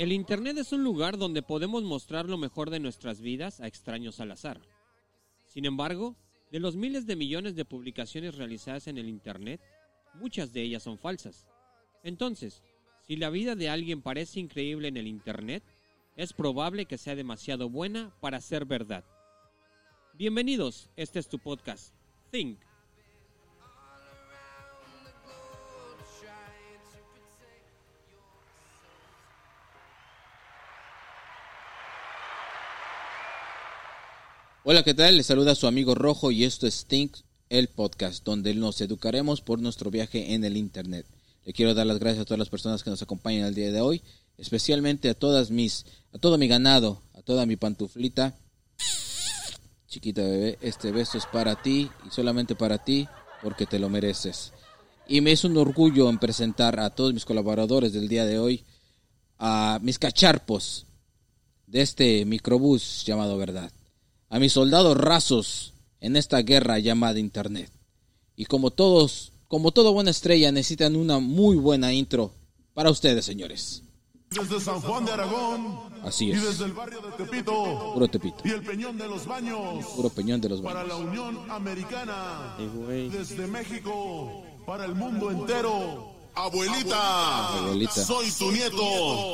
El Internet es un lugar donde podemos mostrar lo mejor de nuestras vidas a extraños al azar. Sin embargo, de los miles de millones de publicaciones realizadas en el Internet, muchas de ellas son falsas. Entonces, si la vida de alguien parece increíble en el Internet, es probable que sea demasiado buena para ser verdad. Bienvenidos, este es tu podcast, Think. Hola, ¿qué tal? Les saluda su amigo Rojo y esto es Think, el podcast, donde nos educaremos por nuestro viaje en el Internet. Le quiero dar las gracias a todas las personas que nos acompañan el día de hoy, especialmente a todas mis, a todo mi ganado, a toda mi pantuflita. Chiquita bebé, este beso es para ti y solamente para ti porque te lo mereces. Y me es un orgullo en presentar a todos mis colaboradores del día de hoy, a mis cacharpos de este microbús llamado Verdad a mis soldados rasos en esta guerra llamada Internet. Y como todos, como toda buena estrella, necesitan una muy buena intro para ustedes, señores. Desde San Juan de Aragón. Así Y es. desde el barrio de Tepito. Puro Tepito. Y el Peñón de los Baños. Puro peñón de los Para la baños. Unión Americana. Güey. Desde México. Para el mundo entero. Abuelita. Abuelita. Soy tu nieto.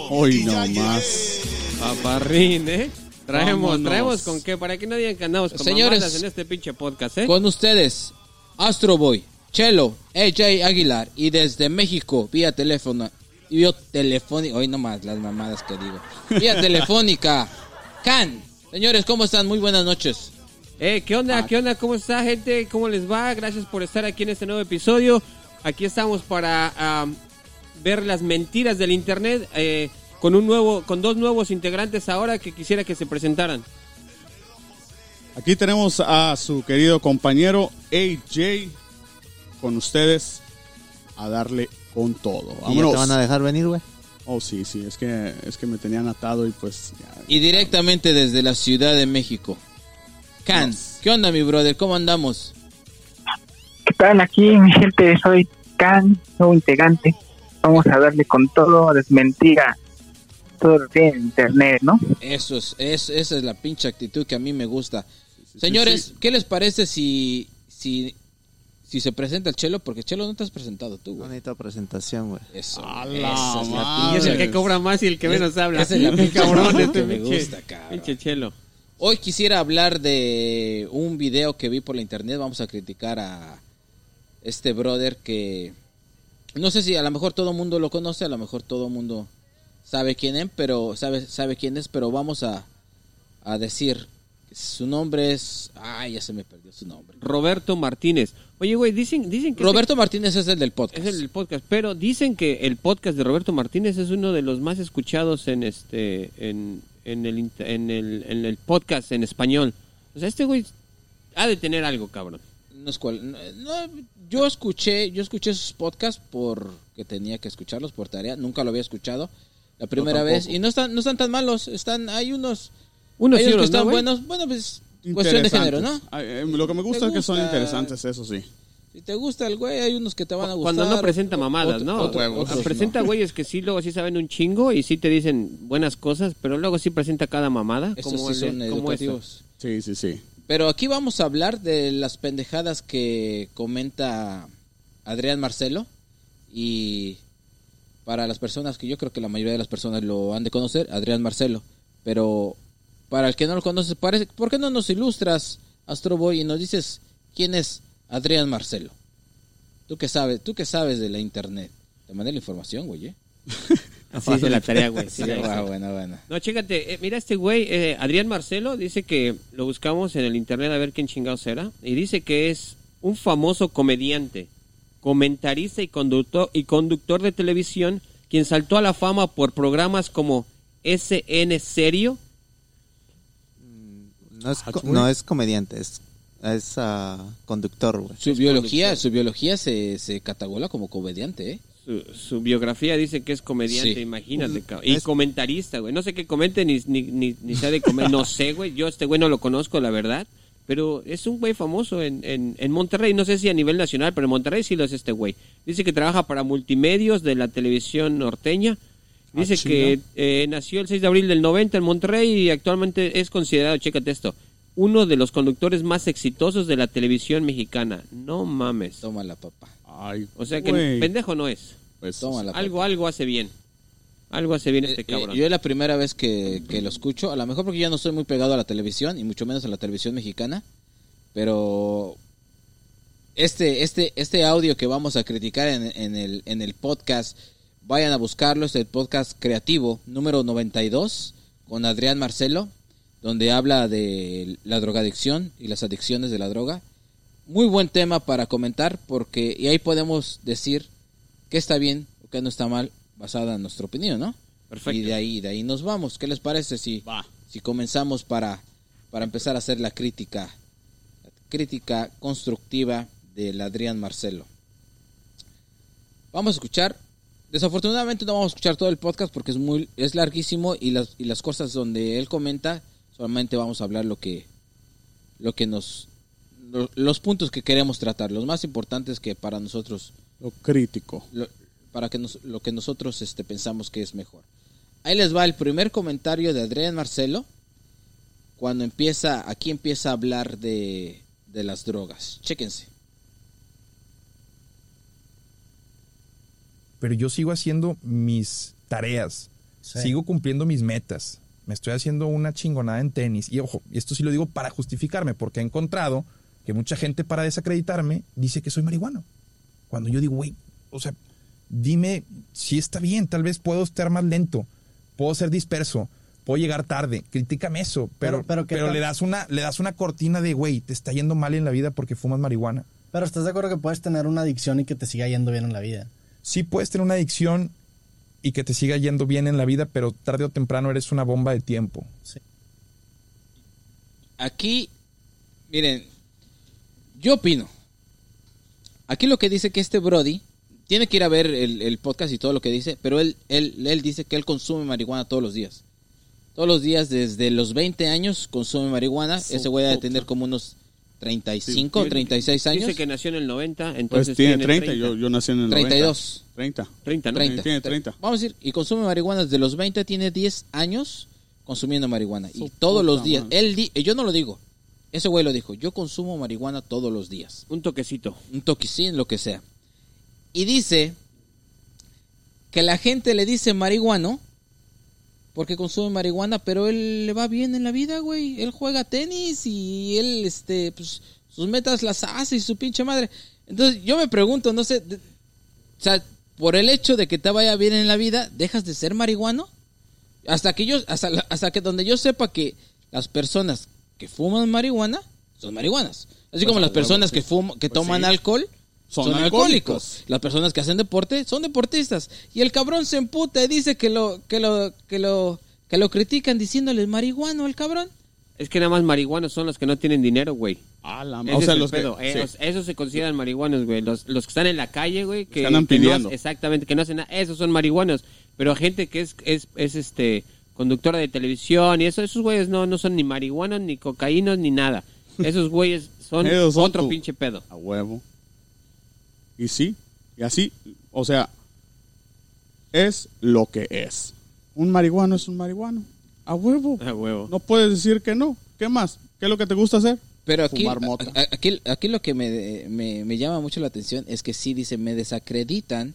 Hoy Y no más. Paparrín, ¿eh? Traemos, Vámonos. traemos con qué, para que no digan que andamos con Señores, en este pinche podcast, ¿eh? Con ustedes, Astro Boy, Chelo, AJ Aguilar y desde México, vía teléfono, vía telefónica, hoy nomás las mamadas que digo, vía telefónica, Can. Señores, ¿cómo están? Muy buenas noches. Eh, ¿qué onda? Ah. ¿Qué onda? ¿Cómo está, gente? ¿Cómo les va? Gracias por estar aquí en este nuevo episodio. Aquí estamos para ah, ver las mentiras del internet eh, con un nuevo, con dos nuevos integrantes ahora que quisiera que se presentaran. Aquí tenemos a su querido compañero AJ con ustedes a darle con todo. ¿Y ya te van a dejar venir, güey? Oh, sí, sí, es que, es que me tenían atado y pues ya. Y directamente desde la Ciudad de México, Can. ¿Qué onda, mi brother? ¿Cómo andamos? ¿Qué tal? Aquí, mi gente, soy Can, nuevo integrante. Vamos a darle con todo, a desmentir a todo lo en internet, ¿no? Eso es, es- esa es la pinche actitud que a mí me gusta. Señores, ¿qué les parece si, si, si se presenta el Chelo? Porque Chelo no te has presentado tú, güey. necesito presentación, güey. Eso. A esa es la. Y es el que cobra más y el que menos habla. esa es la pinche cabrón, este que me gusta, cabrón. Pinche chelo. Hoy quisiera hablar de un video que vi por la internet. Vamos a criticar a este brother que no sé si a lo mejor todo el mundo lo conoce, a lo mejor todo el mundo sabe quién es, pero sabe sabe quién es, pero vamos a, a decir su nombre es, ay, ya se me perdió su nombre. Roberto Martínez. Oye, güey, dicen, dicen que Roberto Martínez es el del podcast. es el podcast, pero dicen que el podcast de Roberto Martínez es uno de los más escuchados en este en, en el en el en el podcast en español. O sea, este güey ha de tener algo, cabrón. No es cual- no, no, yo escuché, yo escuché sus podcasts porque tenía que escucharlos por tarea, nunca lo había escuchado la primera vez y no están no están tan malos, están hay unos Unos hay unos que están buenos, bueno, pues cuestión de género, ¿no? Ay, eh, Lo que me gusta ¿Te es que son interesantes, eso sí. Si te gusta el güey, hay unos que te van a gustar. Cuando no presenta mamadas, otro- ¿no? otro- otros presenta no. güeyes que sí luego sí saben un chingo y sí te dicen buenas cosas, pero luego sí presenta cada mamada. Estos como sí el- son como educativos. Sí, sí, sí. Pero aquí vamos a hablar de las pendejadas que comenta Adrián Marcelo y para las personas que yo creo que la mayoría de las personas lo han de conocer, Adrián Marcelo, pero para el que no lo conoce, parece, ¿por qué no nos ilustras, Astro Boy, y nos dices quién es Adrián Marcelo? Tú que sabes, tú que sabes de la internet. Te mandé la información, güey. ¿eh? Así dice la tarea, güey. sí, Sí, bueno, bueno. No, chécate, eh, mira este güey, eh, Adrián Marcelo, dice que lo buscamos en el internet a ver quién chingados era. Y dice que es un famoso comediante, comentarista y conductor, y conductor de televisión, quien saltó a la fama por programas como SN Serio. No es, co- no es comediante, es, es ah, conductor, güey. Su biología, su biología se, se cataloga como comediante, ¿eh? Su, su biografía dice que es comediante, Sí. imagínate, cabrón. Y Es- comentarista, güey. No sé qué comente ni, ni, ni, ni sabe comer, no sé, güey. Yo este güey no lo conozco, la verdad. Pero es un güey famoso en, en, en Monterrey. No sé si a nivel nacional, pero en Monterrey sí lo es este güey. Dice que trabaja para multimedios de la televisión norteña. Dice Ah, que eh, nació el 6 de abril del 90 en Monterrey y actualmente es considerado, chécate esto, uno de los conductores más exitosos de la televisión mexicana. No mames. Toma la papá. Ay, O sea que pendejo no es. Pues, Toma la Algo, algo hace bien. Algo hace bien este Eh, cabrón. yo es la primera vez que, que lo escucho, a lo mejor porque yo no soy muy pegado a la televisión y mucho menos a la televisión mexicana, pero este este este audio que vamos a criticar en, en el en el podcast, vayan a buscarlo, es el podcast creativo número 92 con Adrián Marcelo, donde habla de la drogadicción y las adicciones de la droga. Muy buen tema para comentar porque y ahí podemos decir qué está bien o qué no está mal basada en nuestra opinión, ¿no? Perfecto. Y de ahí, de ahí nos vamos. ¿Qué les parece si, si comenzamos para, para empezar a hacer la crítica, crítica constructiva del Adrián Marcelo? Vamos a escuchar. Desafortunadamente no vamos a escuchar todo el podcast porque es muy es larguísimo y las y las cosas donde él comenta solamente vamos a hablar lo que lo que nos lo- los puntos que queremos tratar, los más importantes que para nosotros Lo crítico. lo, para que nos- lo que nosotros este, pensamos que es mejor. Ahí les va el primer comentario de Adrián Marcelo cuando empieza, aquí empieza a hablar de, de las drogas. Chéquense. pero yo sigo haciendo mis tareas, Sí. sigo cumpliendo mis metas. Me estoy haciendo una chingonada en tenis. Y ojo, y esto sí lo digo para justificarme, porque he encontrado que mucha gente para desacreditarme dice que soy marihuano. Cuando yo digo, güey, o sea, dime si está bien, tal vez puedo estar más lento, puedo ser disperso, puedo llegar tarde, critícame eso, pero, Pero- le das una le das una cortina de, güey, te está yendo mal en la vida porque fumas marihuana. Pero estás de acuerdo que puedes tener una adicción y que te siga yendo bien en la vida. sí puedes tener una adicción y que te siga yendo bien en la vida, pero tarde o temprano eres una bomba de tiempo. Aquí, miren, yo opino. Aquí lo que dice que este Brody tiene que ir a ver el, el podcast y todo lo que dice, pero él, él, él dice que él consume marihuana todos los días. Todos los días, desde los 20 años, consume marihuana. Ese güey debe tener como unos 35 o 36 años. Dice que nació en el 90, Pues entonces tiene 30, Yo, yo nací en el 32. 90. 30. 30, ¿no? 30. Tiene 30. Vamos a decir, y consume marihuana desde los 20, tiene 10 años consumiendo marihuana. Y Su todos los días. madre. Él di- yo no lo digo. Ese güey lo dijo. Yo consumo marihuana todos los días. Un toquecito. Un toquicín, lo que sea. Y dice que la gente le dice marihuano porque consume marihuana, pero él le va bien en la vida, güey. Él juega tenis y él, este, pues, sus metas las hace y su pinche madre. Entonces, yo me pregunto, no sé, de- o sea, por el hecho de que te vaya bien en la vida, ¿dejas de ser marihuano? Hasta que yo, hasta, hasta que donde yo sepa que las personas que fuman marihuana son marihuanas. Así como a las huevo, personas sí. que fuman, que Pues toman sí. alcohol son, Son alcohólicos. alcohólicos. Las personas que hacen deporte son deportistas. Y el cabrón se emputa y dice que lo, que lo, que lo, que lo critican diciéndole marihuano al cabrón. Es que nada más marihuanos son los que no tienen dinero, güey. Ah, la Ese O sea, es el los que. pedo. Eh, sí. os- Esos se consideran marihuanos, güey. Los, los que están en la calle, güey. Que, Que andan que no exactamente, que no hacen nada. Esos son marihuanos. Pero gente que es, es, es este conductora de televisión y eso, esos güeyes no, no son ni marihuanos, ni cocaínos, ni nada. Esos güeyes son otro tu- pinche pedo. A huevo. Y sí, y así, o sea, es lo que es. Un marihuano es un marihuano. A huevo. A huevo. No puedes decir que no. ¿Qué más? ¿Qué es lo que te gusta hacer? Pero aquí, Fumar mota. aquí, aquí lo que me, me, me llama mucho la atención es que sí dice, me desacreditan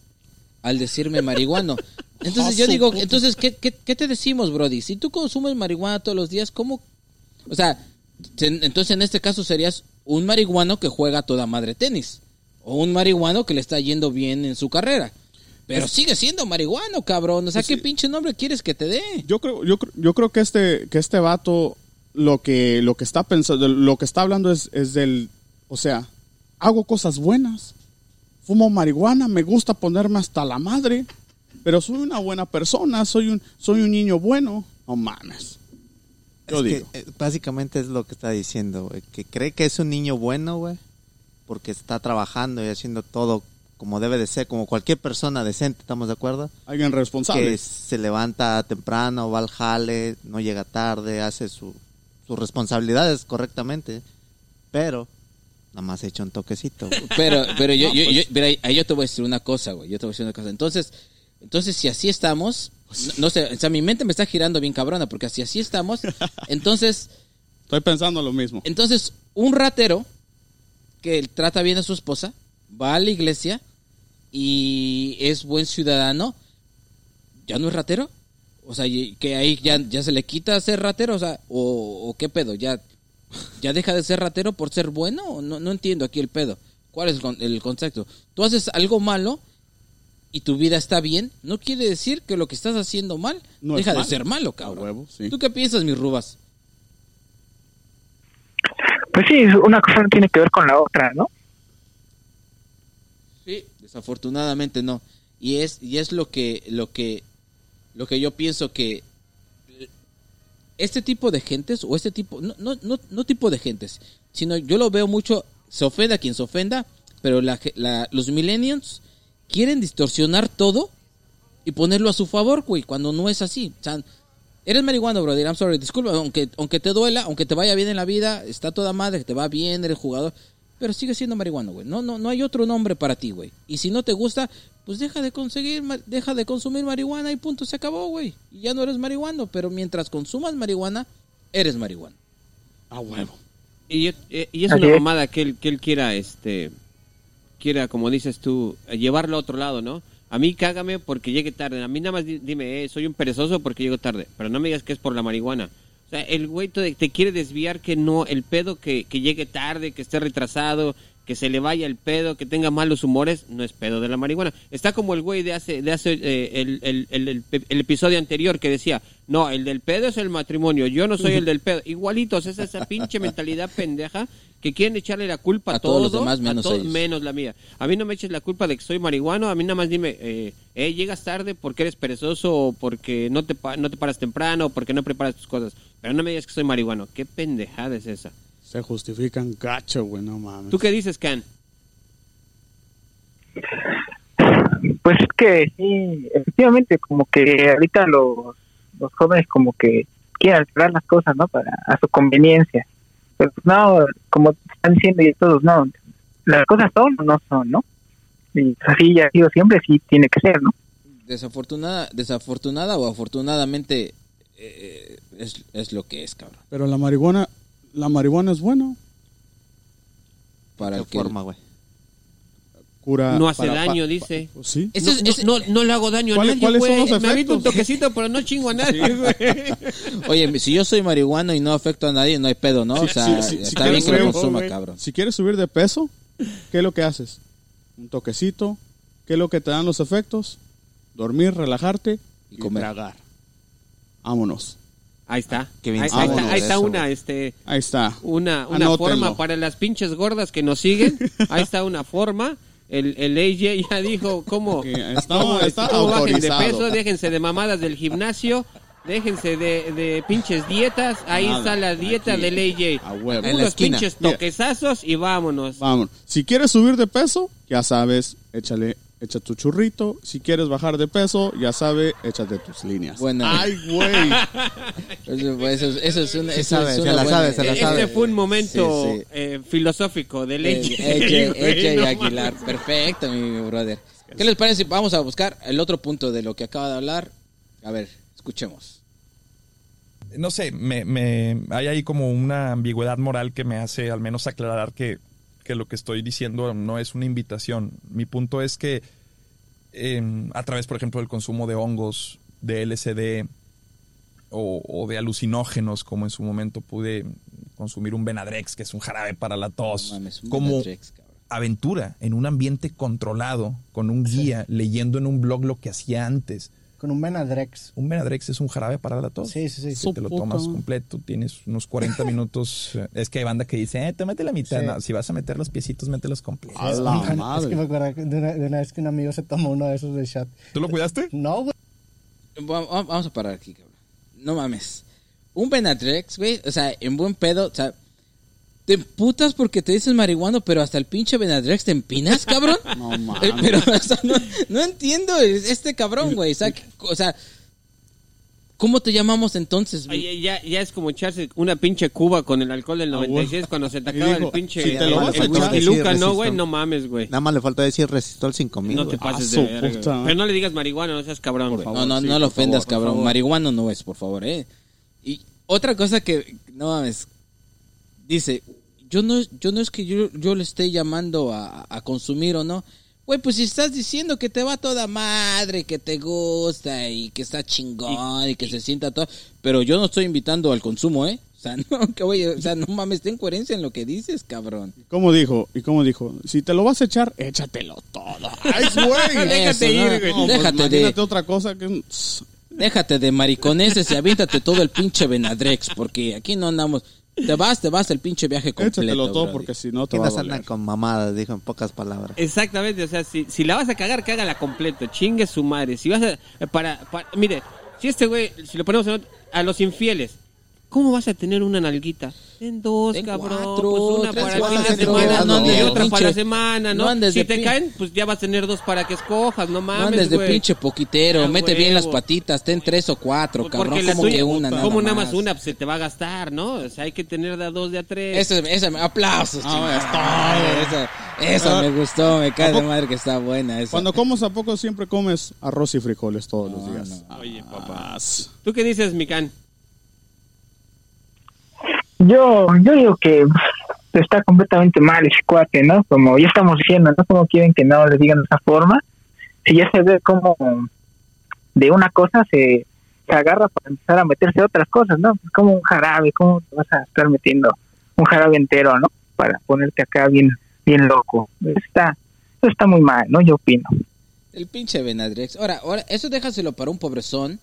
al decirme marihuano. Entonces Ah, yo digo, entonces, ¿qué, qué, qué te decimos, Brody? Si tú consumes marihuana todos los días, ¿cómo? O sea, entonces en este caso serías un marihuano que juega a toda madre tenis. O un marihuano que le está yendo bien en su carrera. Pero sigue siendo marihuano, cabrón. O sea, Pues ¿qué sí. pinche nombre quieres que te dé? Yo creo, yo, creo- yo creo que este, que este vato lo que, lo que está pensando, lo que está hablando es, es del, o sea, hago cosas buenas, fumo marihuana, me gusta ponerme hasta la madre, pero soy una buena persona, soy un, soy un niño bueno. No mames. Yo Es digo. eh, básicamente es lo que está diciendo, güey. Que cree que es un niño bueno, güey. Porque está trabajando y haciendo todo como debe de ser, como cualquier persona decente, ¿estamos de acuerdo? Alguien responsable. Que se levanta temprano, va al jale, no llega tarde, hace su, sus responsabilidades correctamente. Pero nada más echa un toquecito. güey. Pero, pero yo, yo, yo- pero ahí, ahí yo te voy a decir una cosa, güey. Yo te voy a decir una cosa. Entonces, entonces si así estamos, no, no sé, o sea, mi mente me está girando bien cabrona, porque así así estamos. Entonces, Estoy pensando lo mismo. entonces, un ratero que trata bien a su esposa, va a la iglesia y es buen ciudadano, ¿ya no es ratero? O sea, que ahí ya, ya se le quita ser ratero, o sea, o, o qué pedo, ya, ya deja de ser ratero por ser bueno, o no, no entiendo aquí el pedo. ¿Cuál es el con- el concepto? Tú haces algo malo y tu vida está bien, no quiere decir que lo que estás haciendo mal No deja de ser malo, cabrón. huevo, sí. ¿Tú qué piensas, mis rubas? Pues sí, una cosa no tiene que ver con la otra, ¿no? Sí, desafortunadamente no. Y es y es lo que lo que lo que yo pienso que este tipo de gentes o este tipo no no no, tipo de gentes, sino yo lo veo mucho se ofenda quien se ofenda, pero la, la- los millennials quieren distorsionar todo y ponerlo a su favor, güey, cuando no es así. O sea, eres marihuano, brother, I'm sorry, disculpa, aunque, aunque te duela, aunque te vaya bien en la vida, está toda madre, te va bien, eres jugador, pero sigue siendo marihuano, güey. No, no, no hay otro nombre para ti, güey. Y si no te gusta, pues deja de conseguir, deja de consumir marihuana y punto, se acabó, güey. Y ya no eres marihuano, pero mientras consumas marihuana, eres marihuano. A huevo. Y, y es una mamada que él, que él quiera, este, quiera, como dices tú, llevarlo a otro lado, ¿no? A mí cágame porque llegue tarde. A mí nada más di- dime, eh, soy un perezoso porque llego tarde. Pero no me digas que es por la marihuana. O sea, el güey te, te quiere desviar que no, el pedo que, que llegue tarde, que esté retrasado, que se le vaya el pedo, que tenga malos humores, no es pedo de la marihuana. Está como el güey de hace, de hace eh, el, el, el, episodio anterior que decía, no, el del pedo es el matrimonio, yo no soy el del pedo. Igualitos, es esa pinche mentalidad pendeja que quieren echarle la culpa a, A todos los demás menos a todos menos la mía. A mí no me eches la culpa de que soy marihuano, a mí nada más dime, eh, eh, llegas tarde porque eres perezoso o porque no te, no te paras temprano o porque no preparas tus cosas. Pero no me digas que soy marihuano. ¿Qué pendejada es esa? Se justifican gacho, güey, no mames. ¿Tú qué dices, Can? Pues es que sí, efectivamente, como que ahorita los, los jóvenes como que quieren alterar las cosas, ¿no? Para a su conveniencia. Pero pues no, como están diciendo y todos, no, las cosas son o no son, ¿no? Y así ya ha sido siempre, sí tiene que ser, ¿no? Desafortunada, desafortunada o afortunadamente eh, es, es lo que es, cabrón. Pero la marihuana, la marihuana es buena. Para ¿Qué que- forma, güey? Cura. No hace para- daño, pa- dice. pa- sí. No, es- no- ese- no, no le hago daño a ¿Cuáles- nadie, cuáles son güey. Me aviento un toquecito, pero no chingo a nadie. Oye, si yo soy marihuano y no afecto a nadie, no hay pedo, ¿no? Sí, o sea, sí, sí, sí, está bien quieres que lo consuma, cabrón. Si quieres subir de peso, ¿qué es lo que haces? Un toquecito. ¿Qué es lo que te dan los efectos? Dormir, relajarte Y y, comer. tragar. Vámonos. Ahí está. Qué bien ahí, ahí está, ahí está una, este, Ahí está. una, una Anótenlo. forma para las pinches gordas que nos siguen. Ahí está una forma. El, el AJ ya dijo cómo, Que está- cómo, está cómo bajen de peso, déjense de mamadas del gimnasio, déjense de, de pinches dietas. Ahí Nada, está la dieta aquí, del AJ. a huevo. En Unos pinches toquezazos y vámonos. Vamos. Si quieres subir de peso, ya sabes, échale, echa tu churrito. Si quieres bajar de peso, ya sabes, échate tus líneas. Bueno. Ay, güey. Eso, eso- eso es una, Sí eso sabe, es se la buena- sabe, se la Este sabe. fue un momento Sí, sí. eh, filosófico del Eh. AJ, güey, AJ no Aguilar, perfecto, mi brother. ¿Qué les parece vamos a buscar el otro punto de lo que acaba de hablar? A ver, escuchemos. no sé, me, me- hay ahí como una ambigüedad moral que me hace al menos aclarar que, que lo que estoy diciendo no es una invitación. Mi punto es que eh, a través, por ejemplo, del consumo de hongos, de LSD o, o de alucinógenos, como en su momento pude consumir un Benadrex, que es un jarabe para la tos, No mames, un como aventura en un ambiente controlado, con un guía, leyendo en un blog lo que hacía antes. Con un Benadrex. Un Benadrex es un jarabe para la tos. Sí, sí, sí. Su te lo tomas completo, tienes unos 40 minutos. Es que hay banda que dice, eh, tómate la mitad. Sí. No, si vas a meter los piecitos, mételos completos. A la Es madre. que me acuerdo de una, de una vez que un amigo se tomó uno de esos de shot. ¿Tú lo cuidaste? No, güey. Va- va- Vamos a parar aquí, cabrón. No mames. Un Benadrex, güey, o sea, en buen pedo, o sea, te emputas porque te dices marihuano, pero hasta el pinche Benadrex te empinas, cabrón. No mames. Eh, Pero, o sea, no, no entiendo este cabrón, güey. O sea, que- o sea, ¿Cómo te llamamos entonces? Ay, ya, ya es como echarse una pinche cuba con el alcohol del Ah, 96 cuando se te acaba el pinche si te lo el, vas a el echar- whisky Luca, no, güey, no mames, güey. Nada más le faltó decir resistol 5000. No te pases Ah, de su verga. puta. Pero no le digas marihuana, no seas cabrón, güey. No, no, sí, no lo ofendas, favor, cabrón. favor. Marihuana no es, por favor, eh. Y otra cosa que, no mames, dice, yo no, yo no es que yo, yo le esté llamando a, a consumir o no. Güey, pues si estás diciendo que te va toda madre, que te gusta y que está chingón y, que se sienta todo, pero yo no estoy invitando al consumo, ¿eh? O sea, no, que oye, o sea, no mames, ten coherencia en lo que dices, cabrón. ¿Cómo dijo? ¿Y cómo dijo? Si te lo vas a echar, échatelo todo. ¡Ay, güey! Déjate ir, güey. No, pues, Déjate de- imagínate otra cosa que... Déjate de mariconeses y aviéntate todo el pinche Benadrex, porque aquí no andamos. Te vas, te vas el pinche viaje completo. Échatelo todo brody. porque si no te ¿Quién va a las anda doler. con mamadas? Dijo en pocas palabras. Exactamente, o sea, si, si la vas a cagar, cágala completo, chingue su madre. Si vas a, para, para- mire, si este güey, si lo ponemos en ot- a los infieles, ¿cómo vas a tener una nalguita? En dos, Ten cabrón, cuatro, pues una tres, para el fin de cuatro, semana no andes y otra para la semana, ¿no? no si te pin- caen, pues ya vas a tener dos para que escojas, no No mames, andes de pinche poquitero, A mete bien las patitas, ten tres o cuatro, Porque cabrón, la como que una, nada como nada más. una pues, se te va a gastar, ¿no? O sea, hay que tener de a dos, de a tres. Ese, ese, aplausos, Ah. Esa, esa Ah, me gustó, me cae ¿a de madre que está buena esa. Cuando comes a poco siempre comes arroz y frijoles todos los No, días. Oye, papá. Ah, s- ¿Tú qué dices, Mican? Yo, yo digo que está completamente mal ese cuate, ¿no? Como ya estamos diciendo, ¿no? Como quieren que no le digan de esa forma. Si ya se ve como de una cosa se, se agarra para empezar a meterse a otras cosas, ¿no? Pues como un jarabe, ¿cómo te vas a estar metiendo un jarabe entero, ¿no? Para ponerte acá bien, bien loco. Está, está muy mal, ¿no? Yo opino. El pinche Benadrex. Ahora, ahora, eso déjaselo para un pobrezón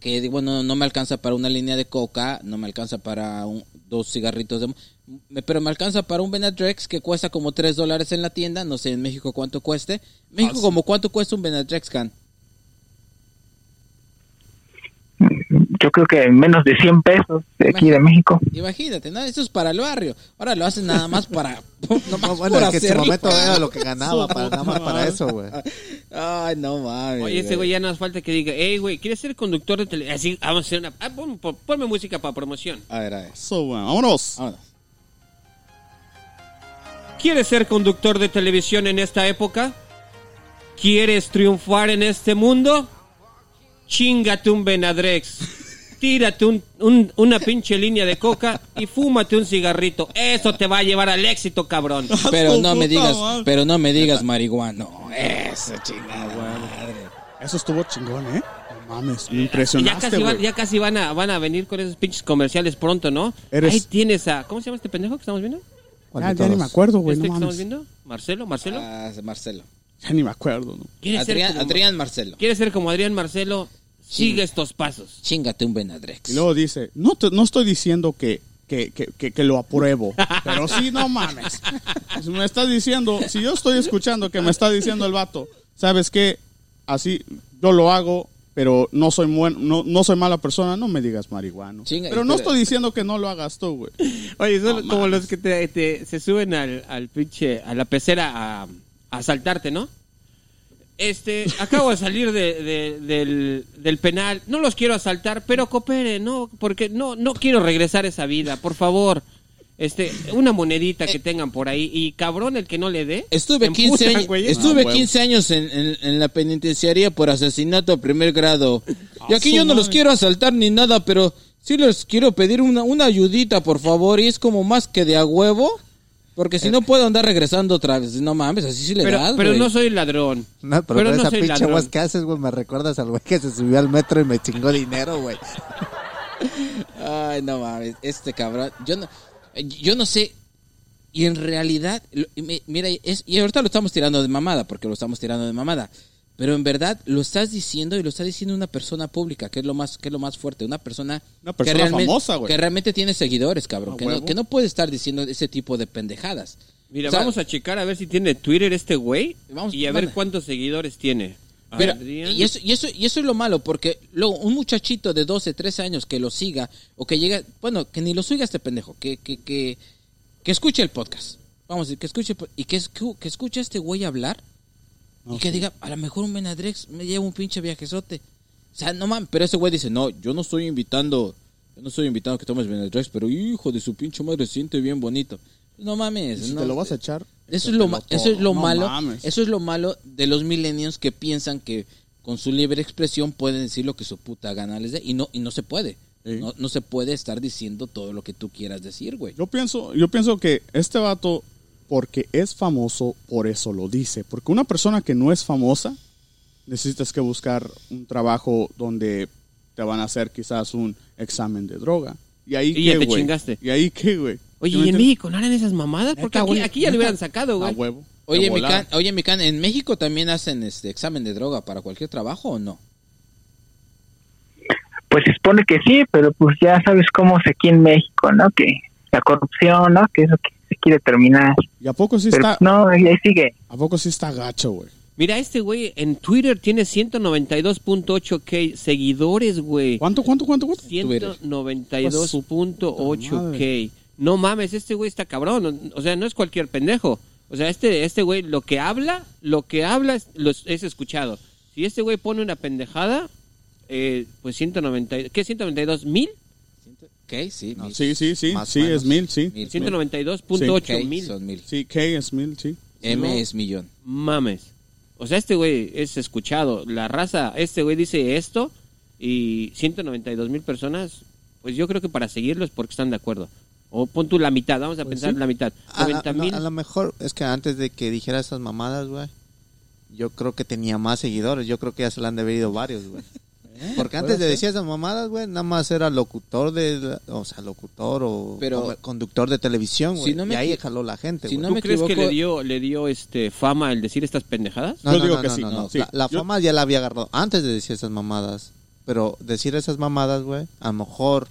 que digo, bueno, no me alcanza para una línea de coca, no me alcanza para un- dos cigarritos de... me- Pero me alcanza para un Benadrex que cuesta como tres dólares en la tienda, no sé en México cuánto cueste. México como cuánto cuesta un Benadrex can. Yo creo que menos de 100 pesos de aquí de México. Imagínate, ¿no? Eso es para el barrio. Ahora lo hacen nada más para... No, bueno, por es que en su momento era lo que ganaba, para, nada más para eso, güey. Ay, no mames. Oye, ese güey ya no hace falta que diga, hey, güey, ¿quieres ser conductor de televisión? Así, vamos a hacer una... Ah, pon- pon- ponme música para promoción. A ver, a ver. So, bueno, vámonos. Vámonos. ¿Quieres ser conductor de televisión en esta época? ¿Quieres triunfar en este mundo? Chingate un Benadrex. Tírate un- un- una pinche línea de coca y fúmate un cigarrito. Eso te va a llevar al éxito, cabrón. Pero no me digas, madre. pero no me digas marihuana. No, eso chingada madre. Eso estuvo chingón, ¿eh? No mames, me Ya impresionaste, casi, van, güey. ya casi van a, van a venir con esos pinches comerciales pronto, ¿no? Eres- Ahí tienes a... ¿Cómo se llama este pendejo que estamos viendo? ¿Cuál Ya, ni me acuerdo, güey, ¿Este no que estamos mames. viendo? ¿Marcelo? ¿Marcelo? Ah, Marcelo. Ya ni me acuerdo, ¿no? ¿Quieres ser Adrián, como- Adrián Marcelo. ¿Quieres ser como Adrián Marcelo? Sigue estos pasos. Chingate un Benadrex. Y luego dice, no, te- no estoy diciendo que, que, que, que, que lo apruebo, pero sí, no mames. Si me estás diciendo, si yo estoy escuchando que me está diciendo el vato, ¿sabes qué? Así, yo lo hago, pero no soy buen, no, no soy mala persona, no me digas marihuano. Chinga, pero no pero- estoy diciendo que no lo hagas tú, güey. Oye, son No como mames. los que te, te- se suben al, al pinche, a la pecera a, a asaltarte, ¿no? Este, acabo de salir de- de- del, del penal, no los quiero asaltar, pero coopere, ¿no? Porque no, no quiero regresar a esa vida, por favor. Este, una monedita que tengan por ahí y cabrón el que no le dé. Estuve se 15 emputan, años, güey. estuve Ah, huevo. 15 años en, en- en la penitenciaría por asesinato a primer grado. Y aquí yo no los quiero asaltar ni nada, pero sí les quiero pedir una, una ayudita, por favor. Y es como más que de a huevo. Porque si no puedo andar regresando otra vez. No mames, así sí le Pero, das, pero güey. no soy ladrón. No, pero, Pero con no esa soy pinche ladrón. voz que haces, güey, me recuerdas al güey que se subió al metro y me chingó dinero, güey. Ay, no mames, este cabrón. Yo no, yo no sé. Y en realidad, lo- y me- mira, es, y ahorita lo estamos tirando de mamada, porque lo estamos tirando de mamada. Pero en verdad lo estás diciendo y lo está diciendo una persona pública, que es lo más, que es lo más fuerte, una persona, Una persona que realmente, famosa, güey. que realmente tiene seguidores, cabrón, A que no, que no puede estar diciendo ese tipo de pendejadas. Mira, O sea, vamos a checar a ver si tiene Twitter este güey Vamos- y a ver manda. cuántos seguidores tiene. Pero- y, eso, y, eso, y eso es lo malo, porque luego un muchachito de 12, 13 años que lo siga, o que llega, bueno, que ni lo siga este pendejo, que, que, que, que escuche el podcast. Vamos a decir, que escuche, y que, escu- que escuche a este güey hablar, y que diga, a lo mejor un Benadrex me lleva un pinche viajezote. O sea, no mames, pero ese güey dice, no, yo no estoy invitando, yo no estoy invitando a que tomes Benadryl, pero hijo de su pinche madre, siente bien bonito. No mames. Si no, te lo vas a echar. Eso es lo, eso es lo No malo. mames. Eso es lo malo de los millennials que piensan que con su libre expresión pueden decir lo que su puta gana les dé y no y no se puede. Sí. No, no se puede estar diciendo todo lo que tú quieras decir, güey. Yo pienso, yo pienso que este vato, porque es famoso, por eso lo dice. Porque una persona que no es famosa, necesitas que buscar un trabajo donde te van a hacer quizás un examen de droga. Y ahí Y ya qué, te güey? chingaste. Y ahí qué, güey. Oye, ¿Sí me ¿y en? México no harán esas mamadas? Porque aquí, ya lo hubieran sacado, A güey. huevo. Oye, De mi volada. can, oye, mi can, ¿en México también hacen este examen de droga para cualquier trabajo o no? Pues se supone que sí, pero pues ya sabes cómo es aquí en México, ¿no? Que la corrupción, ¿no? Que eso que quiere terminar. ¿Y a poco sí Pero está, no, ahí sigue. a poco sí está gacho, güey? Mira, este güey en Twitter tiene 192.8k seguidores, güey. ¿Cuánto, cuánto, cuánto, cuánto? 192.8k. No mames, este güey está cabrón. O sea, no es cualquier pendejo. O sea, este este güey lo que habla, lo que habla es, lo es- es escuchado. Si este güey pone una pendejada, eh, pues 192, ¿qué 192 mil? ¿Qué? Sí, No, mil. Sí, sí, sí, sí, es mil, sí. Mil. 192.8 K mil. son mil. Sí, K es mil, sí. M No. es millón. Mames. O sea, este güey es escuchado. La raza, este güey dice esto y 192 mil personas, pues yo creo que para seguirlo es porque están de acuerdo. O pon tú la mitad, vamos a Pues pensar sí. la mitad. A, la- 90 mil. a lo mejor es que antes de que dijera esas mamadas, güey, yo creo que tenía más seguidores. Yo creo que ya se le han debido varios, güey. Porque antes de decir esas mamadas, güey, nada más era locutor de, o sea, locutor o Pero- o conductor de televisión, Si güey. no me y ahí jaló la gente, si no ¿Tú me crees que le dio, le dio este fama el decir estas pendejadas? No, Yo no, digo no, que no, sí, no, no. sí. La, la Yo- fama ya la había agarrado antes de decir esas mamadas. Pero decir esas mamadas, güey, a lo mejor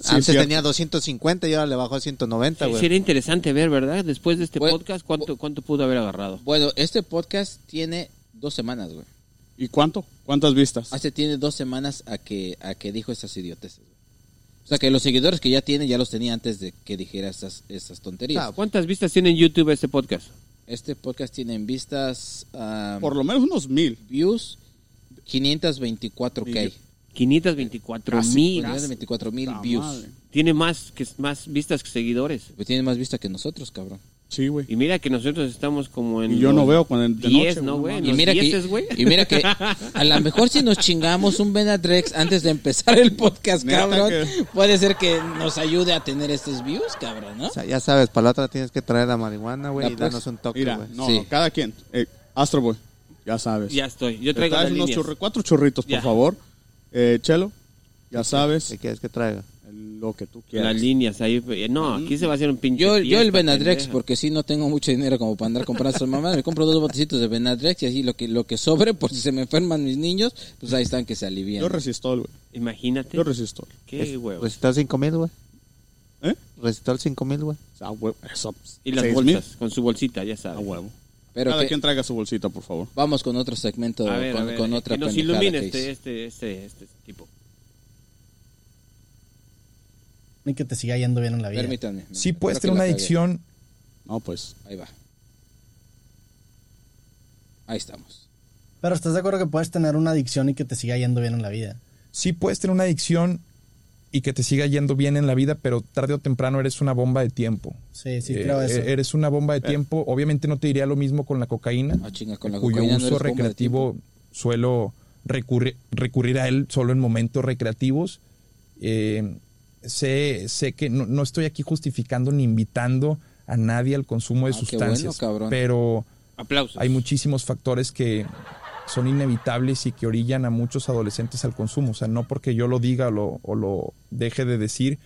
Sí, antes tenía 250 y ahora le bajó a 190, güey. Sería interesante ver, ¿verdad? Después de este Bueno, podcast, ¿cuánto, ¿cuánto pudo haber agarrado? Bueno, este podcast tiene dos semanas, güey. ¿Y cuánto? ¿Cuántas vistas? Hace tiene dos semanas a que a que dijo estas idioteces. O sea que los seguidores que ya tiene ya los tenía antes de que dijera estas estas tonterías. Ah, ¿Cuántas vistas tiene en YouTube este podcast? Este podcast tiene en vistas ah, Por lo menos unos mil. views 524k. 524 Casi, mil. 524 mil Ah, views. madre. Tiene más, que, más vistas que seguidores. Pues tiene más vista que nosotros, cabrón. Sí, güey. Y mira que nosotros estamos como en. Y yo no veo cuando de 10, noche, ¿no, güey? Y mira, que, dieces, y mira que a lo mejor si nos chingamos un Benadrex antes de empezar el podcast, cabrón, que- puede ser que nos ayude a tener estos views, cabrón, ¿no? O sea, ya sabes, para la otra tienes que traer la marihuana, güey, La y darnos un toque, Mira, güey. no, Sí. no, cada quien. Eh, Astro Boy, ya sabes. Ya estoy. Yo Te traigo las unos líneas. churri- cuatro churritos, por Ya. favor. Eh, Chelo, ya sabes ¿Qué quieres que traiga? Lo que tú quieras. Las líneas ahí. No, aquí se va a hacer un pinche. Yo, yo el Benadrex, pendeja. porque sí no tengo mucho dinero como para andar comprando esas mamadas, me compro dos botecitos de Benadrex y así lo que lo que sobre, por si se me enferman mis niños, pues ahí están que se alivian. Yo resistol, güey. Imagínate. Yo resistol. Qué huevo. Recital 5000, güey. ¿Eh? Recital 5000, güey. O sea, huevo, eso. Y las seis bolsas, con su bolsita, ya sabes. A huevo. Pero Cada que- quien traiga su bolsita, por favor. vamos con otro segmento, A ver, con, a ver, con eh, otra que nos ilumine este, este, este, este tipo. Y que te siga yendo bien en la vida. Permítanme. Sí puedes tener una adicción No, pues. Ahí va. Ahí estamos. Pero estás de acuerdo que puedes tener una adicción y que te siga yendo bien en la vida. sí puedes tener una adicción y que te siga yendo bien en la vida, pero tarde o temprano eres una bomba de tiempo. Sí, sí, Eh, creo eso. eh, Eres una bomba de tiempo. Obviamente no te diría lo mismo con la cocaína, Ah, chinga, con la cuyo cocaína uso recreativo suelo recurrir, recurrir a él solo en momentos recreativos. Eh, sé, sé que no, no estoy aquí justificando ni invitando a nadie al consumo de Ah, bueno, sustancias, pero Aplausos. hay muchísimos factores que son inevitables y que orillan a muchos adolescentes al consumo. O sea, no porque yo lo diga o lo, o lo deje de decir,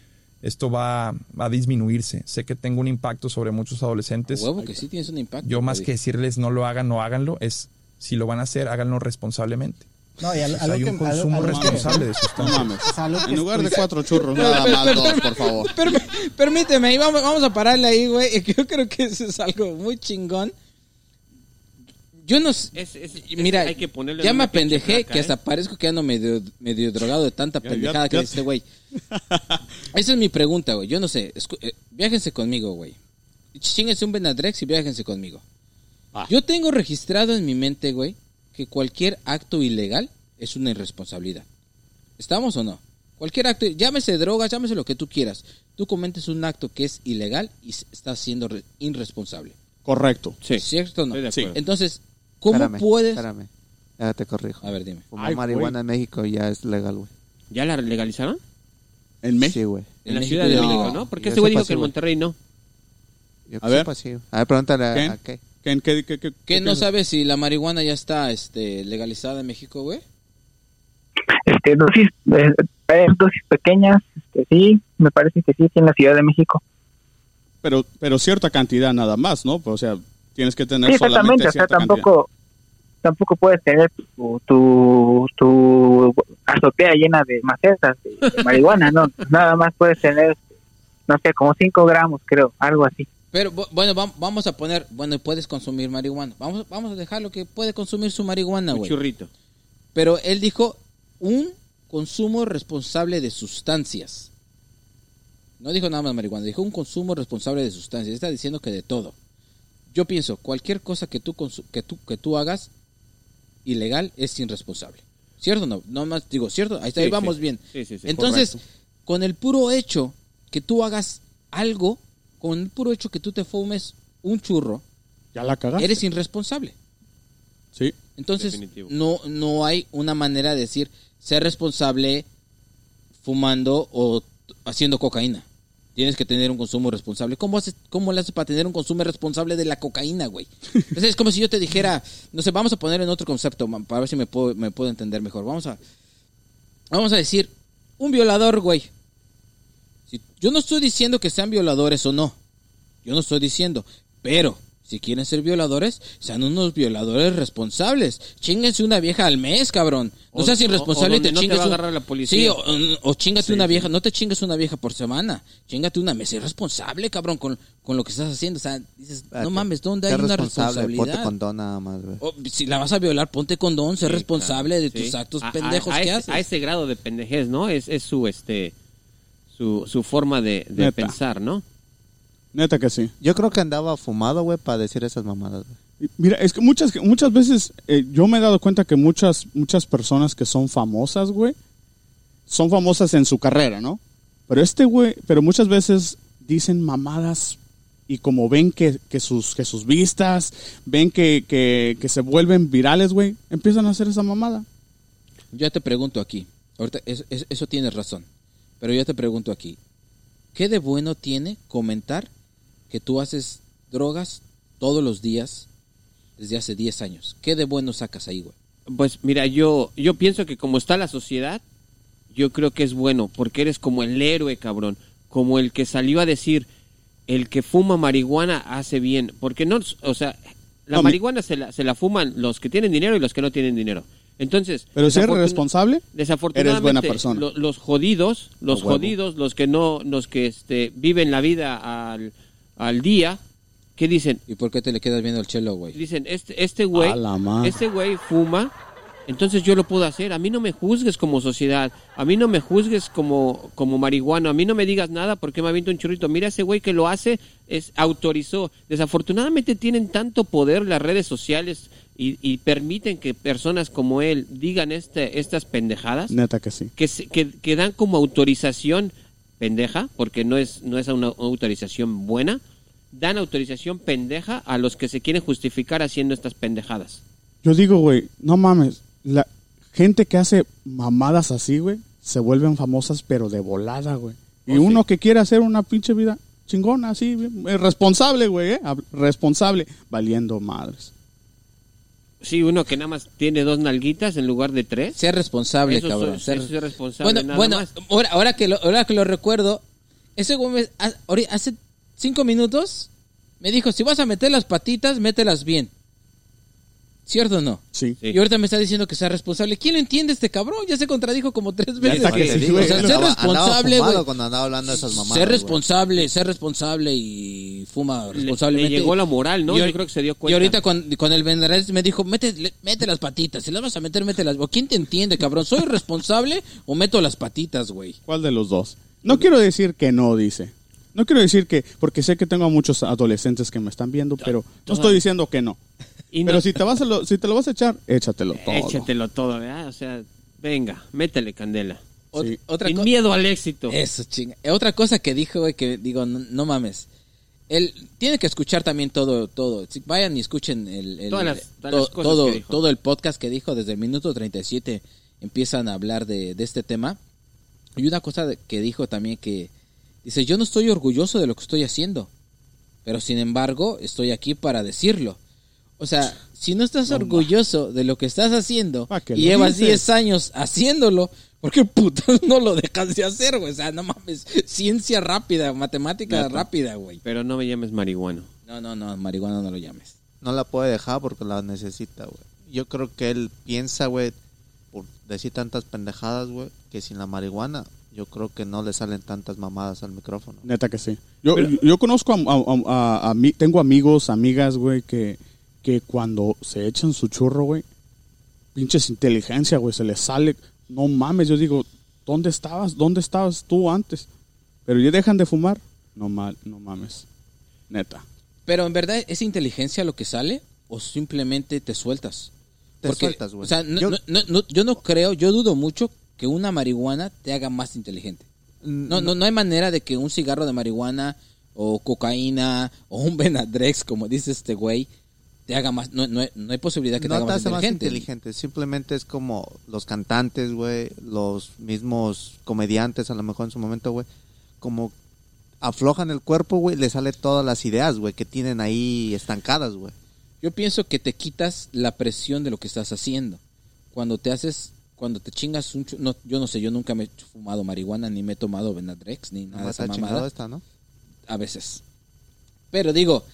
esto va a disminuirse. Sé que tengo un impacto sobre muchos A adolescentes. huevo que sí tienes un impacto. Yo más que decirles no lo hagan, no háganlo, es si lo van a hacer, háganlo responsablemente. No, y al- O sea, algo hay que- un consumo algo- algo que- responsable de No sustancias. mames. O sea, algo que En lugar de cuatro churros, nada más dos, por favor. Perm- permíteme, y vamos, vamos a pararle ahí, güey. Yo creo que eso es algo muy chingón. Yo no sé. Es- es- es- Mira, hay que ponerle ya me apendejé placa, que ¿eh? hasta parezco que ando medio, medio drogado de tanta pendejada que dice este güey. Esa es mi pregunta, güey. Yo no sé. Escu- eh, viájense conmigo, güey. Chinguense un Benadrex y viájense conmigo. Ah. Yo tengo registrado en mi mente, güey, que cualquier acto ilegal es una irresponsabilidad. ¿Estamos o no? Cualquier acto, llámese drogas, llámese lo que tú quieras. Tú cometes un acto que es ilegal y estás siendo re- irresponsable. Correcto. Sí. ¿Cierto o no? Acuerdo. Entonces, ¿cómo Espérame, puedes...? Espérame. Ya te corrijo. A ver, dime. Fumar Ay, marihuana güey. en México ya es legal, güey. ¿Ya la legalizaron? En México. Sí, güey. En, la México Ciudad de México, ¿no? Porque ese güey dijo que sí, en. Monterrey no. Yo A ver. sí. A ver, pregúntale a qué. ¿Qué, qué, qué, qué- ¿Qué qué no piensas? sabes si la marihuana ya está este, legalizada en México, güey? Este, dosis, eh, dosis pequeñas, este, sí, me parece que sí, aquí en la Ciudad de México. Pero, pero cierta cantidad nada más, ¿no? Pues, o sea, tienes que tener Sí, solamente exactamente, o sea, cantidad. tampoco, tampoco puedes tener tu, tu, tu azotea llena de macetas de, de marihuana, ¿no? Nada más puedes tener, no sé, como 5 gramos, creo, algo así. Pero bu- bueno, vam- vamos a poner, bueno, puedes consumir marihuana. Vamos, vamos a dejarlo que puede consumir su marihuana, Un güey. churrito. Pero él dijo un consumo responsable de sustancias. No dijo nada más marihuana, dijo un consumo responsable de sustancias. Está diciendo que de todo. Yo pienso, cualquier cosa que tú, que tú, que tú hagas ilegal es irresponsable. ¿Cierto no? No más digo, ¿cierto? Ahí, está, ahí vamos sí. bien. Sí, Entonces, correcto. con el puro hecho que tú hagas algo, con el puro hecho que tú te fumes un churro, Ya la cagaste. eres irresponsable. Sí. Entonces, Definitivo. no, no hay una manera de decir ser responsable fumando o haciendo cocaína. Tienes que tener un consumo responsable. ¿Cómo, haces, ¿Cómo le haces para tener un consumo responsable de la cocaína, güey? Entonces, es como si yo te dijera, no sé, vamos a poner en otro concepto para ver si me puedo, me puedo entender mejor. Vamos a, vamos a decir, un violador, güey. Si- yo no estoy diciendo que sean violadores o no. Yo no estoy diciendo. Pero, si quieren ser violadores, sean unos violadores responsables. Chinguense una vieja al mes, cabrón. No O- seas irresponsable o y te no te a agarrar la policía. Sí, o, o chingate una vieja. No te chingues una vieja por semana. Chingate una mes. Sé responsable, cabrón, con, con lo que estás haciendo. O sea, dices, no mames, ¿dónde hay una responsable, Ponte responsabilidad? condón nada más, güey. O, si la vas a violar, ponte condón. Sé Sí, responsable de tus sí. actos A- a- pendejos a, que ese, haces. A ese grado de pendejez, ¿no? Es, es su, este, su, su forma de, de Neta. pensar, ¿no? Neta que sí. Yo creo que andaba fumado, güey, para decir esas mamadas, güey. Mira, es que muchas, muchas veces eh, yo me he dado cuenta que muchas, muchas personas que son famosas, güey, son famosas en su carrera, ¿no? Pero este güey, pero muchas veces dicen mamadas y como ven que, que sus, que sus vistas, ven que, que, que se vuelven virales, güey, empiezan a hacer esa mamada. Yo te pregunto aquí, ahorita es- es- eso tienes razón, pero yo te pregunto aquí, ¿qué de bueno tiene comentar que tú haces drogas todos los días desde hace 10 años? ¿Qué de bueno sacas ahí, güey? Pues mira, yo, yo pienso que como está la sociedad, yo creo que es bueno, porque eres como el héroe, cabrón, como el que salió a decir, el que fuma marihuana hace bien, porque no, o sea, la No, marihuana se la, se la fuman los que tienen dinero y los que no tienen dinero. Entonces, Pero si eres responsable, desafortunadamente eres buena persona. lo- los jodidos, los jodidos, los que no, los que este, viven la vida al, al día, ¿qué dicen? ¿Y por qué te le quedas viendo el chelo, güey? Dicen, este, este güey, A la madre. este güey fuma, entonces yo lo puedo hacer. A mí no me juzgues como sociedad, a mí no me juzgues como, como marihuano, a mí no me digas nada porque me aviento un churrito. Mira ese güey que lo hace, es autorizó. Desafortunadamente tienen tanto poder las redes sociales y, y permiten que personas como él digan este, estas pendejadas neta que sí. que, se- que, que dan como autorización pendeja, porque no es, no es una autorización buena, dan autorización pendeja a los que se quieren justificar haciendo estas pendejadas. Yo digo, güey, no mames, la gente que hace mamadas así, güey, se vuelven famosas pero de volada, güey. Y Oh, uno sí. que quiere hacer una pinche vida chingona, así, eh, responsable, güey, eh, responsable, valiendo madres. Sí, uno que nada más tiene dos nalguitas en lugar de tres. Ser responsable, Eso cabrón. soy- ser- responsable, Bueno, nada bueno más. ahora, ahora, que lo, ahora que lo recuerdo, ese ha- ahori- hace cinco minutos me dijo, si vas a meter las patitas, mételas bien. ¿Cierto o no? Sí. Sí. Y ahorita me está diciendo que sea responsable. ¿Quién lo entiende este cabrón? Ya se contradijo como tres veces. está ¿Para que digo? O sea, ser responsable, güey. cuando andaba hablando de esas mamadas. ser responsable, ser responsable y fuma Le- responsablemente. le llegó la moral, ¿no? Y Yo creo que se dio Y cuenta. ahorita con, con el Bendarés me dijo, mete, le- mete las patitas. Si las vas a meter, mételas. ¿O ¿Quién te entiende, cabrón? ¿Soy responsable o meto las patitas, güey? ¿Cuál de los dos? No quiero decir que no, dice. No quiero decir que, porque sé que tengo a muchos adolescentes que me están viendo, pero no estoy diciendo que no. Y no- Pero si te, vas a lo, si te lo vas a echar, échatelo todo. Échatelo todo, ¿verdad? O sea, venga, métele candela. Ot- Sí. Otra Sin miedo al éxito. Eso, chinga. Eh, Otra cosa que dijo, güey, que digo, no, no mames. Él tiene que escuchar también todo, todo. Si vayan y escuchen el, el- Todas las- todas to- las cosas todo, que dijo. todo el podcast que dijo desde el minuto 37 empiezan a hablar de, de este tema. Y una cosa que dijo también que dice, yo no estoy orgulloso de lo que estoy haciendo, pero sin embargo estoy aquí para decirlo. O sea, si no estás orgulloso de lo que estás haciendo ¿Pa' qué y llevas dices? 10 años haciéndolo, ¿por qué putas no lo dejas de hacer, güey? O sea, no mames, ciencia rápida, matemática rápida, güey. Pero no me llames marihuano. No, no, no, marihuana no lo llames. No la puede dejar porque la necesita, güey. Yo creo que él piensa, güey, por decir tantas pendejadas, güey, que sin la marihuana, yo creo que no le salen tantas mamadas al micrófono. Neta que sí. Yo, yo conozco a, a- a- a mí, tengo amigos, amigas, güey, que, que cuando se echan su churro, güey, pinches inteligencia, güey, se les sale. No mames, yo digo, ¿dónde estabas? ¿Dónde estabas tú antes? Pero ya dejan de fumar. No mal, no mames. Neta. Pero en verdad, ¿es inteligencia lo que sale o simplemente te sueltas? Te sueltas, güey. O sea, no- Yo- no- no- no- yo no creo, yo dudo mucho que una marihuana te haga más inteligente. No, no, no hay manera de que un cigarro de marihuana o cocaína o un Benadrex, como dice este güey, te haga más. No, no, hay- no hay posibilidad que te no haga te más hace más inteligente. inteligente. Simplemente es como los cantantes, güey, los mismos comediantes, a lo mejor en su momento, güey, como aflojan el cuerpo, güey, le sale todas las ideas, güey, que tienen ahí estancadas, güey. Yo pienso que te quitas la presión de lo que estás haciendo. Cuando te haces, cuando te chingas un... No, yo no sé, yo nunca me he fumado marihuana, ni me he tomado Benadrex, ni nada de esa mamada. esta, ¿no? a veces. Pero digo,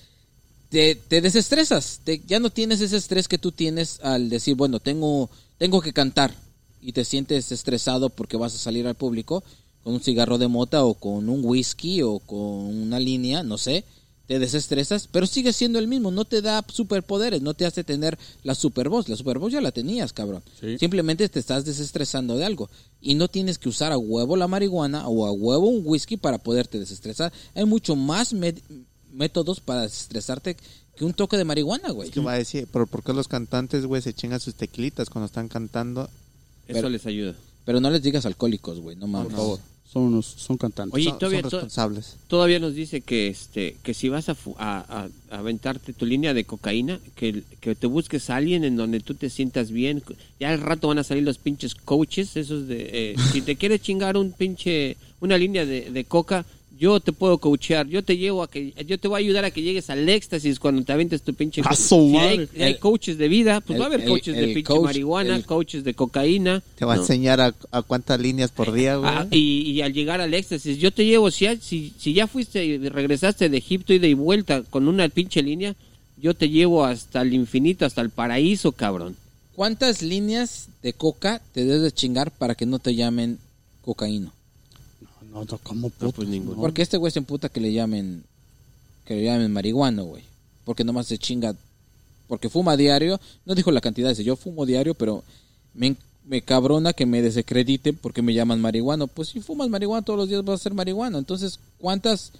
te, te desestresas, te- ya no tienes ese estrés que tú tienes al decir, bueno, tengo, tengo que cantar y te sientes estresado porque vas a salir al público con un cigarro de mota o con un whisky o con una línea, no sé, te desestresas, pero sigue siendo el mismo, no te da superpoderes, no te hace tener la super voz, la super voz ya la tenías, cabrón. Sí. Simplemente te estás desestresando de algo y no tienes que usar a huevo la marihuana o a huevo un whisky para poderte desestresar. Hay mucho más med- métodos para desestresarte que un toque de marihuana, güey. Es que va a decir, pero ¿por qué los cantantes, güey, se chingan sus tequilitas cuando están cantando? Eso Pero- les ayuda. Pero no les digas alcohólicos, güey, no mames. Por favor. Son, unos, son cantantes. Oye, son, todavía, son to- responsables. todavía nos dice que este que si vas a, fu- a, a- a aventarte tu línea de cocaína, que, que te busques a alguien en donde tú te sientas bien. Ya al rato van a salir los pinches coaches, esos de... eh, si te quieres chingar un pinche... Una línea de, de coca, yo te puedo coachear. Yo te llevo a que... Yo te voy a ayudar a que llegues al éxtasis cuando te avientes tu pinche... ¡A su Si hay, madre! si hay coaches de vida, pues va a haber coaches el de pinche coach- marihuana, el- coaches de cocaína. Te va a enseñar a, a cuántas líneas por día, güey. Ah, y, y al llegar al éxtasis, yo te llevo, si, si, si ya fuiste y regresaste de Egipto y de vuelta con una pinche línea, yo te llevo hasta el infinito, hasta el paraíso, cabrón. ¿Cuántas líneas de coca te debes de chingar para que no te llamen cocaíno? No, no, ¿cómo puto? pues ninguno. Porque este güey se emputa que le llamen que le llamen marihuano, güey. Porque nomás se chinga porque fuma diario, no dijo la cantidad, dice, yo fumo diario, pero me, me cabrona que me desacrediten porque me llaman marihuano. Pues si fumas marihuana todos los días vas a ser marihuano. Entonces, ¿cuántas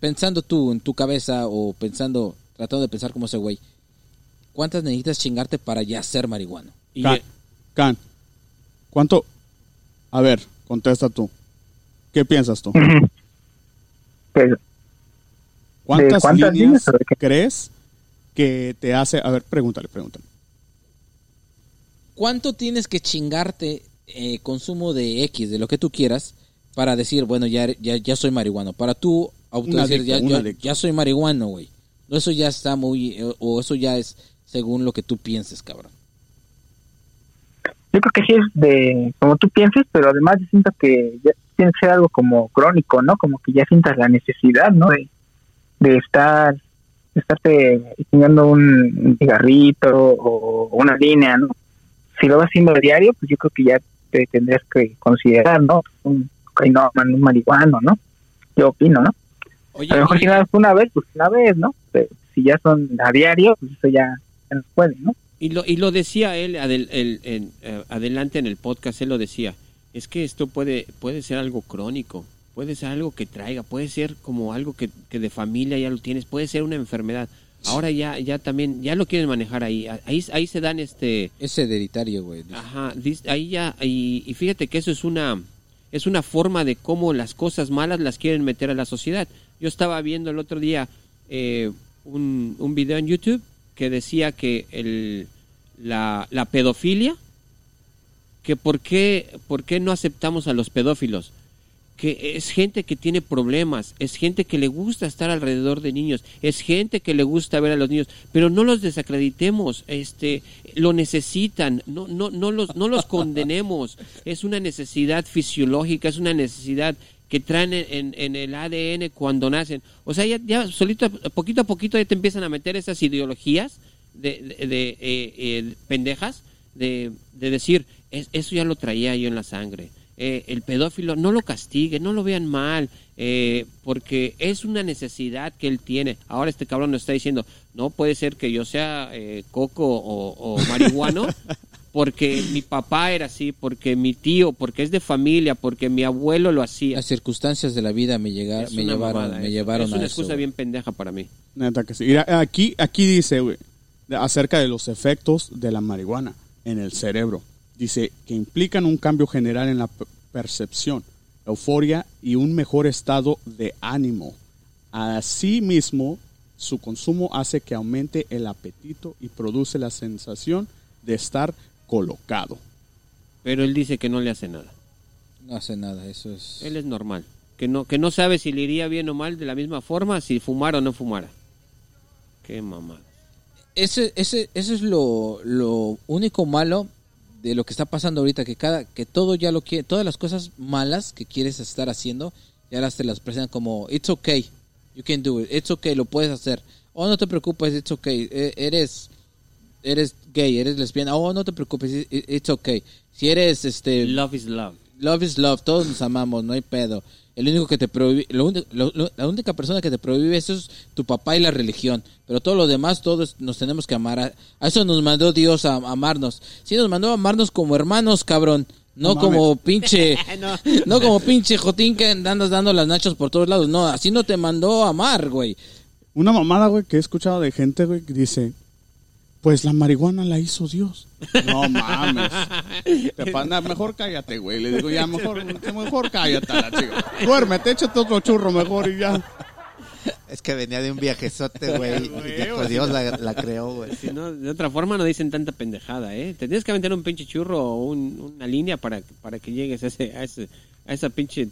pensando tú en tu cabeza o pensando tratando de pensar como ese güey? ¿Cuántas necesitas chingarte para ya ser marihuano? Y, Can, Can, ¿cuánto? A ver, contesta tú. ¿Qué piensas tú? Pues, ¿Cuántas, cuántas líneas crees que te hace? A ver, pregúntale, pregúntale. ¿Cuánto tienes que chingarte eh, consumo de X, de lo que tú quieras, para decir, bueno, ya, ya, ya soy marihuano? Para tú autodecir, ya, ya- ya soy marihuano, güey. No, Eso ya está muy, eh, o eso ya es según lo que tú pienses, cabrón. yo creo que sí es de como tú pienses, pero además yo siento que ya tiene que ser algo como crónico, ¿no? Como que ya sientas la necesidad, ¿no? De, de estar, de estarte chingando un cigarrito o una línea, ¿no? Si lo vas haciendo a diario, pues yo creo que ya te tendrías que considerar, ¿no? Un un marihuano, ¿no? Yo opino, ¿no? Oye, A lo mejor si nada una vez, pues una vez, ¿no? Pero si ya son a diario, pues eso ya, ya no se puede, ¿no? y lo, y lo decía él adel- el- en, eh, adelante en el podcast, él lo decía, es que esto puede, puede ser algo crónico, puede ser algo que traiga, puede ser como algo que, que de familia ya lo tienes, puede ser una enfermedad. Ahora ya, ya también, ya lo quieren manejar ahí. Ahí, ahí se dan este, Es hereditario, güey. Ajá, ahí ya, y, y fíjate que eso es una, es una forma de cómo las cosas malas las quieren meter a la sociedad. Yo estaba viendo el otro día eh, un, un video en YouTube que decía que el, la, la pedofilia, que por qué, por qué no aceptamos a los pedófilos, que es gente que tiene problemas, es gente que le gusta estar alrededor de niños, es gente que le gusta ver a los niños, pero no los desacreditemos, este, lo necesitan, no, no, no los, no los condenemos, es una necesidad fisiológica, es una necesidad que traen en, el ADN cuando nacen. O sea, ya, ya solito, poquito a poquito ya te empiezan a meter esas ideologías de, de- de, eh, eh, pendejas de, de decir, "Es- eso ya lo traía yo en la sangre. Eh, el pedófilo no lo castigue, no lo vean mal, eh, porque es una necesidad que él tiene. Ahora este cabrón nos está diciendo, no puede ser que yo sea eh, coco o, o marihuano, porque mi papá era así, porque mi tío, porque es de familia, porque mi abuelo lo hacía. Las circunstancias de la vida me, llegar, Es me llevaron, mamada me eso. llevaron es a una eso. excusa bien pendeja para mí. Neta que sí. Mira, aquí, aquí dice, güey, acerca de los efectos de la marihuana en el cerebro. Dice que implican un cambio general en la percepción, euforia y un mejor estado de ánimo. Asimismo, su consumo hace que aumente el apetito y produce la sensación de estar colocado. Pero él dice que no le hace nada. No hace nada, eso es... Él es normal. Que no, que no sabe si le iría bien o mal de la misma forma, si fumara o no fumara. Qué mamada. ese, ese, eso es lo, lo único malo de lo que está pasando ahorita, que cada, que todo ya lo quiere, todas las cosas malas que quieres estar haciendo, ya las te las presentan como, it's okay, you can do it, it's okay, lo puedes hacer. Oh, no te preocupes, it's okay, e- eres, eres gay, eres lesbiana, oh, no te preocupes, it's okay. Si eres, este, Love is love. Love is love, todos nos amamos, no hay pedo. El único que te prohíbe, la única persona que te prohíbe eso es tu papá y la religión. Pero todo lo demás, todos nos tenemos que amar. A, a eso nos mandó Dios a, a amarnos. Sí, nos mandó a amarnos como hermanos, cabrón. No, No como pinche, no. como pinche jotín que andas dando las nachos por todos lados. No, así no te mandó a amar, güey. Una mamada, güey, que he escuchado de gente, güey, que dice, pues la marihuana la hizo Dios. No mames. Te mejor cállate, güey. Le digo, ya, mejor, mejor cállate la chica. Duérmete, échate otro churro mejor y ya. Es que venía de un viajezote, güey. Dios la, la creó, güey. Si no, de otra forma no dicen tanta pendejada, ¿eh? Te tienes que aventar un pinche churro o un- una línea para, para que llegues a, ese, a, ese, a esa pinche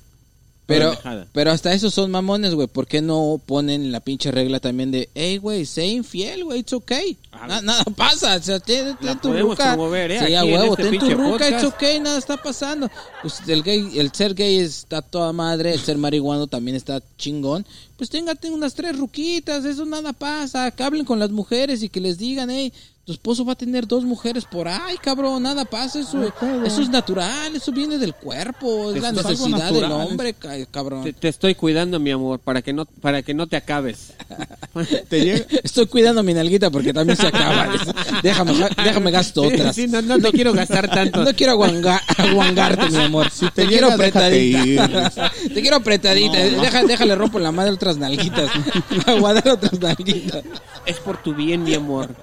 Pero, pero hasta esos son mamones, güey. ¿Por qué no ponen la pinche regla también de, hey, güey, sé infiel, güey, it's okay. Ah, Na- nada pasa, o sea, ten, tu ruca. promover, ¿eh? Sí, a huevo, este ten tu pinche ruca, it's okay, nada está pasando. Pues el gay, el ser gay está toda madre, el ser marihuano también está chingón. Pues téngate unas tres ruquitas, eso nada pasa. Que hablen con las mujeres y que les digan, hey, tu esposo va a tener dos mujeres por ahí, cabrón, nada pasa, eso, eso es natural, eso viene del cuerpo, es la necesidad del hombre, ca- cabrón. Te, te estoy cuidando, mi amor, para que no, para que no te acabes. Te Estoy cuidando mi nalguita porque también se acaba. déjame, déjame gasto otras. Sí, no, no quiero gastar tanto. No quiero aguanga- aguangarte, mi amor. te te, quiero apretadita. te quiero apretadita. Deja, déjale rompo la madre otras nalguitas. Aguadar otras nalguitas. Es por tu bien, mi amor.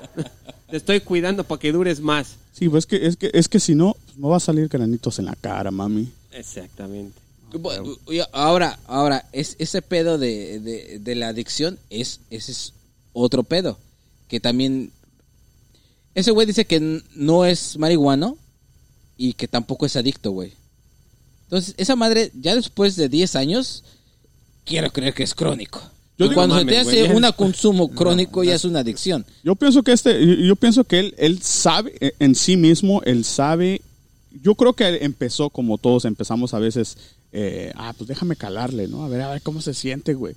Te estoy cuidando para que dures más. sí, pues es que, es que, es que si no, pues me va a salir granitos en la cara, mami. Exactamente. Ahora, ahora, es, ese pedo de, de, de la adicción es, ese es otro pedo. Que también. Ese güey dice que no es marihuano y que tampoco es adicto, güey. Entonces, esa madre, ya después de 10 años, quiero creer que es crónico. Yo Y digo, cuando se te hace un consumo crónico, ya es una adicción. Yo pienso que este, yo, pienso que él, él sabe eh, en sí mismo, él sabe. Yo creo que él empezó como todos empezamos a veces, eh, ah, pues déjame calarle, ¿no? A ver, a ver cómo se siente, güey.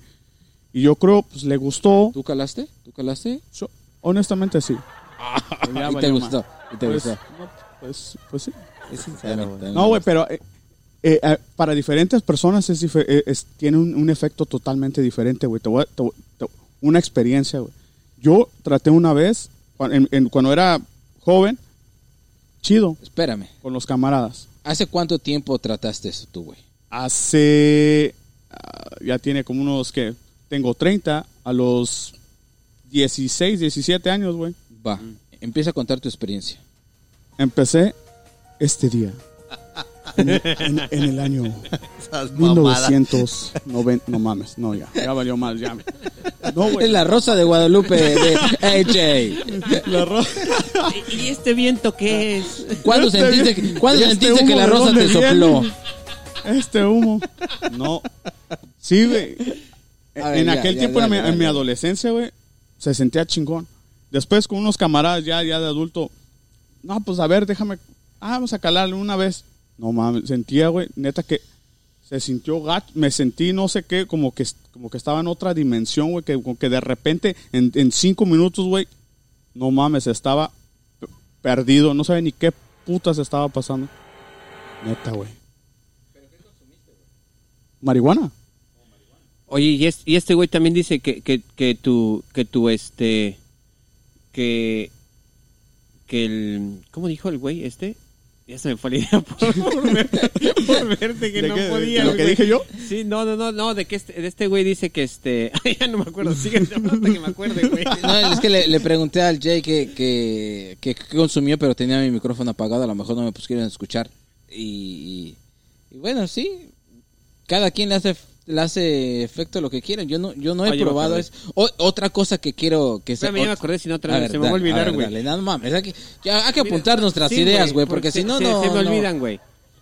Y yo creo, pues le gustó. ¿Tú calaste? ¿Tú calaste? Yo- honestamente sí. ¿Y te gustó? ¿Y te Pues, gustó? no, pues, pues sí. Es sincero. No, güey, pero eh, eh, eh, para diferentes personas es, eh, es- tiene un, un efecto totalmente diferente, güey. Te voy a- te voy- te- una experiencia, güey. Yo traté una vez, cuan- en- en- cuando era joven, chido, Espérame. con los camaradas. ¿Hace cuánto tiempo trataste eso tú, güey? Hace, ah, ya tiene como unos que, tengo 30, a los 16, 17 años, güey. Va, empieza a contar tu experiencia. Empecé este día. En, en- en el año Esas mamadas. 1990. No mames, no, ya. Ya valió mal, ya. No, Es güey. la rosa de Guadalupe de AJ. La ¿Y este viento qué es? ¿Cuándo Este sentiste, que, ¿cuándo este sentiste que la rosa te viene? sopló? Este humo. No. Sí, güey. Ver, en ya, aquel ya, tiempo, en, mi, adolescencia, güey, se sentía chingón. Después con unos camaradas ya, ya de adulto, no, pues a ver, déjame, ah, vamos a calarle una vez. No mames, sentía, güey, neta que se sintió gacho, me sentí no sé qué, como que, como que estaba en otra dimensión, güey, que, que de repente en, en cinco minutos, güey, no mames, estaba perdido, no sabía ni qué putas estaba pasando. Neta, güey. Marihuana. Oye, y, y este güey también dice que, que, que tu, que tu, este, que, que el, ¿cómo dijo el güey este? Ya se me fue la idea por, por verte, por verte que ¿De no qué? ¿De podía. lo que güey. dije yo? Sí, no, no, no, no, de que este, de este güey dice que este, ya no me acuerdo, sigue hasta que me acuerde, güey. No, es que le, le pregunté al Jay que, que, que, que consumió, pero tenía mi micrófono apagado. A lo mejor no me pusieron a escuchar. Y, y, y bueno, sí. Cada quien le hace, le hace efecto lo que quieren. Yo no, yo no he Oye, me probado acordé. es o- otra cosa que quiero que sea. Espérame, ya me acordé, si no otra vez, se me va a olvidar, güey. dale, no mames, hay que, ya hay que Mira, apuntar nuestras sí, ideas, güey, porque si no, se, no. se me olvidan, güey.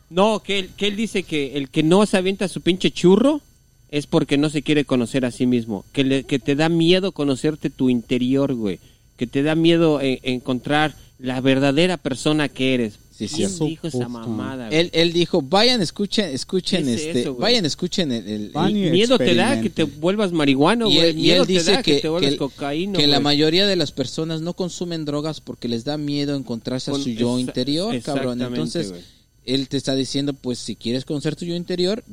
No, que él, que él dice que el que no se avienta su pinche churro es porque no se quiere conocer a sí mismo. Que, le- que te da miedo conocerte tu interior, güey. Que te da miedo eh, encontrar la verdadera persona que eres. Sí, ¿Quién cierto. dijo esa mamada? Él, él dijo, vayan, escuchen, escuchen, ¿Qué es este, eso, vayan, escuchen el, el- Van y miedo te da que te vuelvas marihuano, y güey. Miedo él dice te da que, que, te vuelvas que- cocaíno, que la mayoría de las personas no consumen drogas porque les da miedo encontrarse a su yo interior, cabrón. Entonces, él te está diciendo, pues si quieres conocer tu yo interior,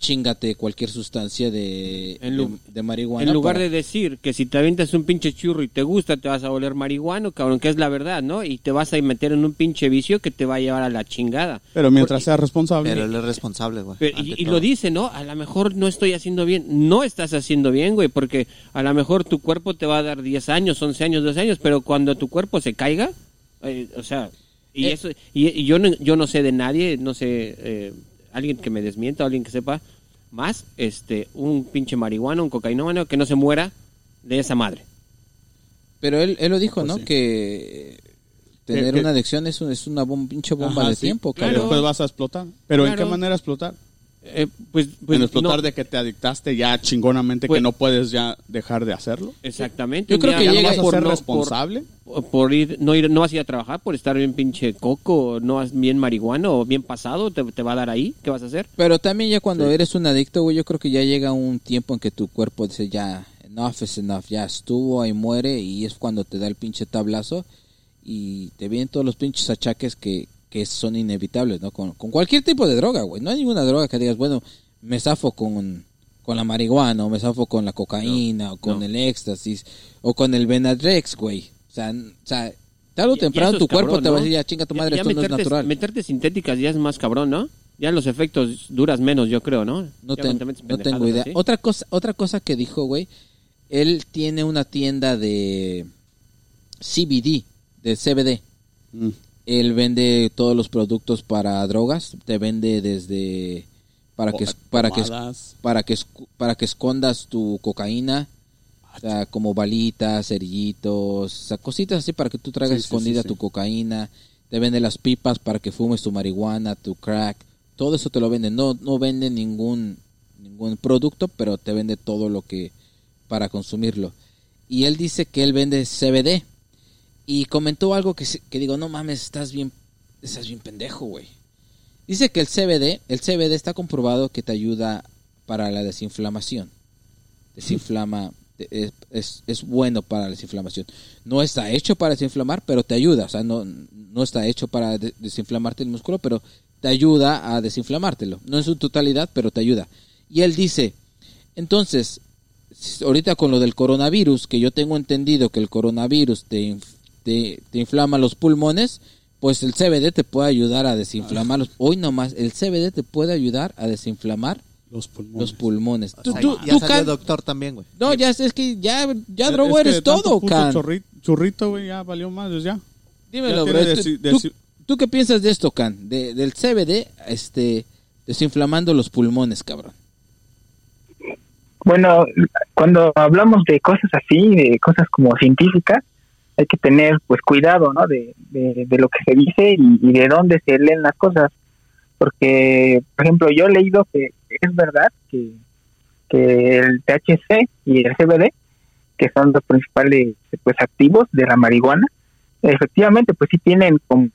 chingate cualquier sustancia de, En lu- de, de marihuana. En lugar para- de decir que si te avientas un pinche churro y te gusta, te vas a volver marihuano, cabrón, que es la verdad, ¿no? Y te vas a meter en un pinche vicio que te va a llevar a la chingada. Pero mientras Porque- seas responsable. Pero él es responsable, güey. Y, lo dice, ¿no? A lo mejor no estoy haciendo bien. No estás haciendo bien, güey, porque a lo mejor tu cuerpo te va a dar 10 años, 11 años, 12 años, pero cuando tu cuerpo se caiga, eh, o sea, y Eh. eso y, y yo no, yo no sé de nadie, no sé, eh, alguien que me desmienta, alguien que sepa más, este, un pinche marihuano, un cocainómano que no se muera de esa madre. Pero él, él lo dijo, Pues ¿no? sí. Que tener Que- una adicción es, un- es una bom- pinche bomba Ajá, de sí. tiempo, Claro. Después vas a explotar. Pero ¿en qué manera explotar? Eh, pues, pues en explotar no, de que te adictaste ya chingonamente Pues- que no puedes ya dejar de hacerlo. exactamente. Yo creo que ¿Ya no vas a por ser no- responsable? por, por ir no ir no vas a ir a trabajar por estar bien pinche coco o no bien marihuano o bien pasado te, te va a dar ahí qué vas a hacer Pero también ya cuando eres un adicto, güey, yo creo que ya llega un tiempo en que tu cuerpo dice ya, enough is enough, ya estuvo, ahí muere y es cuando te da el pinche tablazo y te vienen todos los pinches achaques que, que son inevitables, ¿no? Con, con cualquier tipo de droga, güey. No hay ninguna droga que digas, bueno, me zafo con, con la marihuana o me zafo con la cocaína o con no. el éxtasis o con el Benadryl, güey. O sea, o sea, tarde o temprano tu cuerpo te va a decir, ya chinga tu madre, ya esto no es natural. meterte sintéticas ya es más cabrón no ya los efectos duras menos yo creo no No, ten- te no tengo idea. así. Otra cosa, otra cosa que dijo, güey, él tiene una tienda de CBD, de CBD. Mm. Él vende todos los productos para drogas, te vende desde para que para que para que para que escondas tu cocaína, o sea, como balitas, cerillitos, o sea, cositas así para que tú traigas Sí, escondida sí, tu cocaína. Te vende las pipas para que fumes tu marihuana, tu crack. Todo eso te lo venden. No no vende ningún ningún producto, pero te vende todo lo que para consumirlo. Y él dice que él vende CBD. Y comentó algo que, que digo, no mames, estás bien, estás bien pendejo, güey. Dice que el CBD, el CBD está comprobado que te ayuda para la desinflamación. Desinflama, es, es, bueno para la desinflamación. No está hecho para desinflamar, pero te ayuda. O sea, no, no está hecho para de- desinflamarte el músculo, pero te ayuda a desinflamártelo. No en su totalidad, pero te ayuda. Y él dice, entonces, ahorita con lo del coronavirus, que yo tengo entendido que el coronavirus te, inf- te, te inflama los pulmones, pues el CBD te puede ayudar a desinflamar los... Hoy nomás, el CBD te puede ayudar a desinflamar Los pulmones. Los pulmones. Tú, tú, ya tú, salió Can- doctor también, güey. No, ya es que ya, ya Es- drogo es que eres todo, Can. churrito, güey, ya valió más, ya. Dímelo, Ya bro. tiene ¿Tú, deci- tú- deci- tú qué piensas de esto, Can? De, del CBD, este, desinflamando los pulmones, cabrón. Bueno, cuando hablamos de cosas así, de cosas como científicas, hay que tener pues cuidado, ¿no? De, de, de lo que se dice y, y de dónde se leen las cosas. Porque, por ejemplo, yo he leído que es verdad que, que el THC y el CBD, que son los principales pues activos de la marihuana, efectivamente pues sí tienen como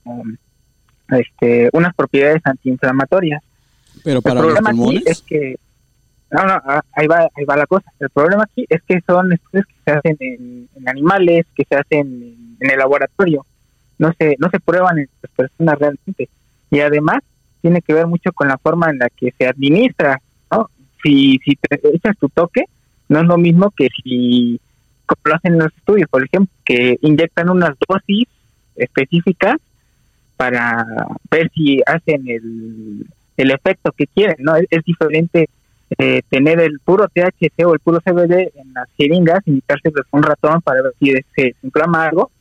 este unas propiedades antiinflamatorias. Pero para los problema pulmones. es que no, no, ah, ahí va, ahí va la cosa. El problema aquí es que son estudios que se hacen en, animales, que se hacen en, el laboratorio. No se, no se prueban en las personas realmente. Y además tiene que ver mucho con la forma en la que se administra. ¿no? Si, si te echas tu toque, no es lo mismo que si, como lo hacen en los estudios, por ejemplo, que inyectan unas dosis específicas para ver si hacen el, el efecto que quieren, ¿no? Es diferente eh, tener el puro THC o el puro CBD en las jeringas, inyectárselos a un ratón para ver si se desinflama algo,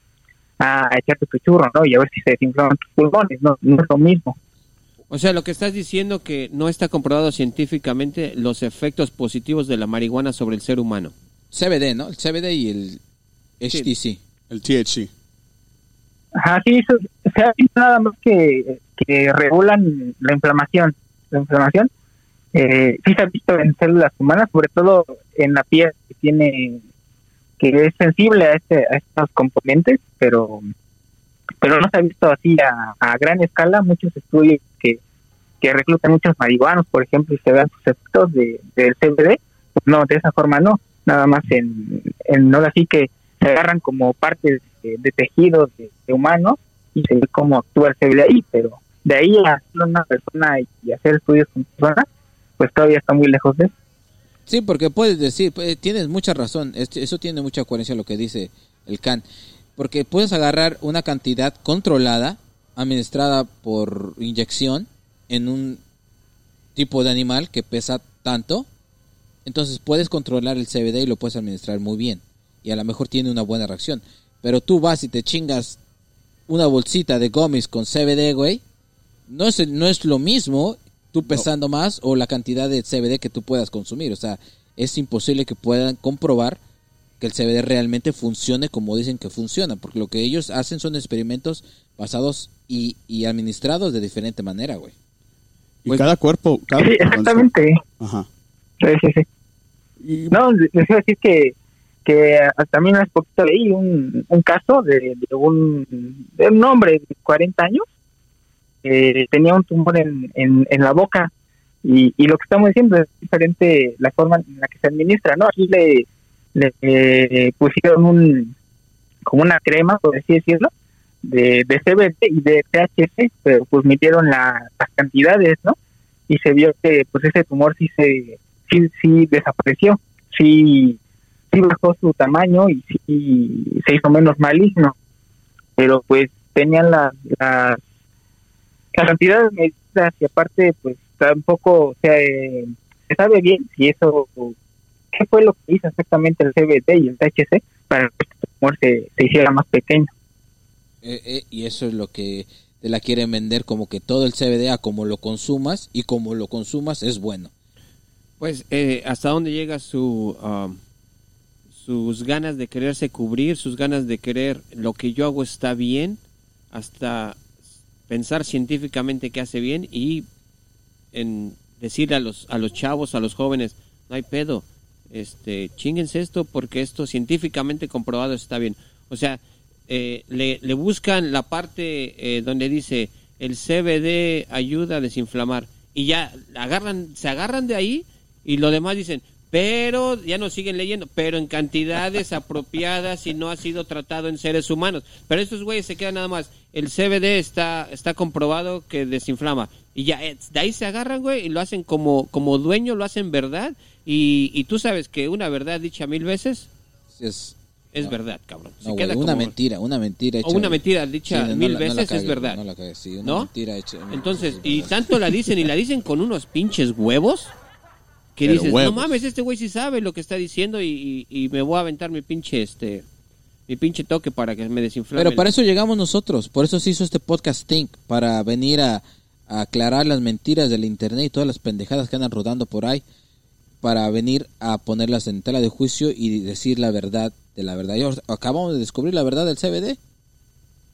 a, a echarte tu churro, ¿no? Y a ver si se desinflaman tus pulmones, no, no es lo mismo. O sea, lo que estás diciendo que no está comprobado científicamente los efectos positivos de la marihuana sobre el ser humano. CBD, ¿no? El CBD y el HTC. El THC. Ajá, sí, eso, se ha visto nada más que, que regulan la inflamación. La inflamación eh, sí se ha visto en células humanas, sobre todo en la piel que tiene que es sensible a, este, a estos componentes, pero pero no se ha visto así a, gran escala muchos estudios que, que reclutan muchos marihuanos, por ejemplo, y se vean sus efectos de, del CBD. Pues no, de esa forma no, nada más en, en no así que se agarran como partes de, tejidos de, humanos y se ve cómo actúa el CBD ahí, pero de ahí a en una persona y hacer estudios con personas, pues todavía está muy lejos de. Sí, porque puedes decir, pues, tienes mucha razón, eso tiene mucha coherencia lo que dice el Can, porque puedes agarrar una cantidad controlada, administrada por inyección en un tipo de animal que pesa tanto, entonces puedes controlar el CBD y lo puedes administrar muy bien, y a lo mejor tiene una buena reacción, pero tú vas y te chingas una bolsita de gummies con CBD, güey, no es, no es lo mismo tú pesando más o la cantidad de CBD que tú puedas consumir. O sea, es imposible que puedan comprobar que el CBD realmente funcione como dicen que funciona, porque lo que ellos hacen son experimentos basados y, y administrados de diferente manera, güey. Y Pues- cada cuerpo. Cada Sí, exactamente. Ajá. Sí, sí, sí. Y- No, les iba a decir que, que ah, también hace poquito leí un, un caso de, de un, de un hombre de 40 años que tenía un tumor en, en, en la boca y, y lo que estamos diciendo es diferente la forma en la que se administra, ¿no? Aquí le, le eh, pusieron un como una crema, por así decirlo, de, de CBD y de THC, pero pues midieron la- las cantidades, ¿no? Y se vio que pues ese tumor sí se sí, sí desapareció, sí, sí bajó su tamaño y sí se hizo menos maligno, pero pues tenían las las las cantidades medidas y aparte pues tampoco se, se sabe bien si eso qué fue lo que hizo exactamente el CBD y el THC para que este tumor se, se hiciera más pequeño. Eh, eh, y eso es lo que te la quieren vender como que todo el CBD a como lo consumas y como lo consumas es bueno. Pues, eh, ¿hasta dónde llega su, um, sus ganas de quererse cubrir, sus ganas de querer lo que yo hago está bien, hasta pensar científicamente que hace bien y en decirle a los, a los chavos, a los jóvenes, no hay pedo, este, chinguense esto porque esto científicamente comprobado está bien. O sea, eh, le, le buscan la parte eh, donde dice el CBD ayuda a desinflamar y ya agarran, se agarran de ahí y lo demás dicen, pero ya nos siguen leyendo, pero en cantidades apropiadas y no ha sido tratado en seres humanos. Pero estos güeyes se quedan nada más, el CBD está, está comprobado que desinflama. Y ya, eh, de ahí se agarran, güey, y lo hacen como, como dueño, lo hacen verdad. Y, y tú sabes que una verdad dicha mil veces Es, es No. verdad, cabrón. Se no, güey, queda una como- mentira, una mentira hecha. O una mentira dicha Sí, mil no veces es verdad. No la cagues, sí, una ¿No? mentira hecha. Entonces, y tanto la dicen y la dicen con unos pinches huevos que Pero dices, huevos. no mames, este güey sí sabe lo que está diciendo y, y- y me voy a aventar mi pinche, este, mi pinche toque para que me desinflame. Pero para eso llegamos nosotros, por eso se hizo este podcast Think, para venir a, a aclarar las mentiras del internet y todas las pendejadas que andan rodando por ahí, para venir a ponerlas en tela de juicio y decir la verdad de la verdad. Acabamos de descubrir la verdad del CBD.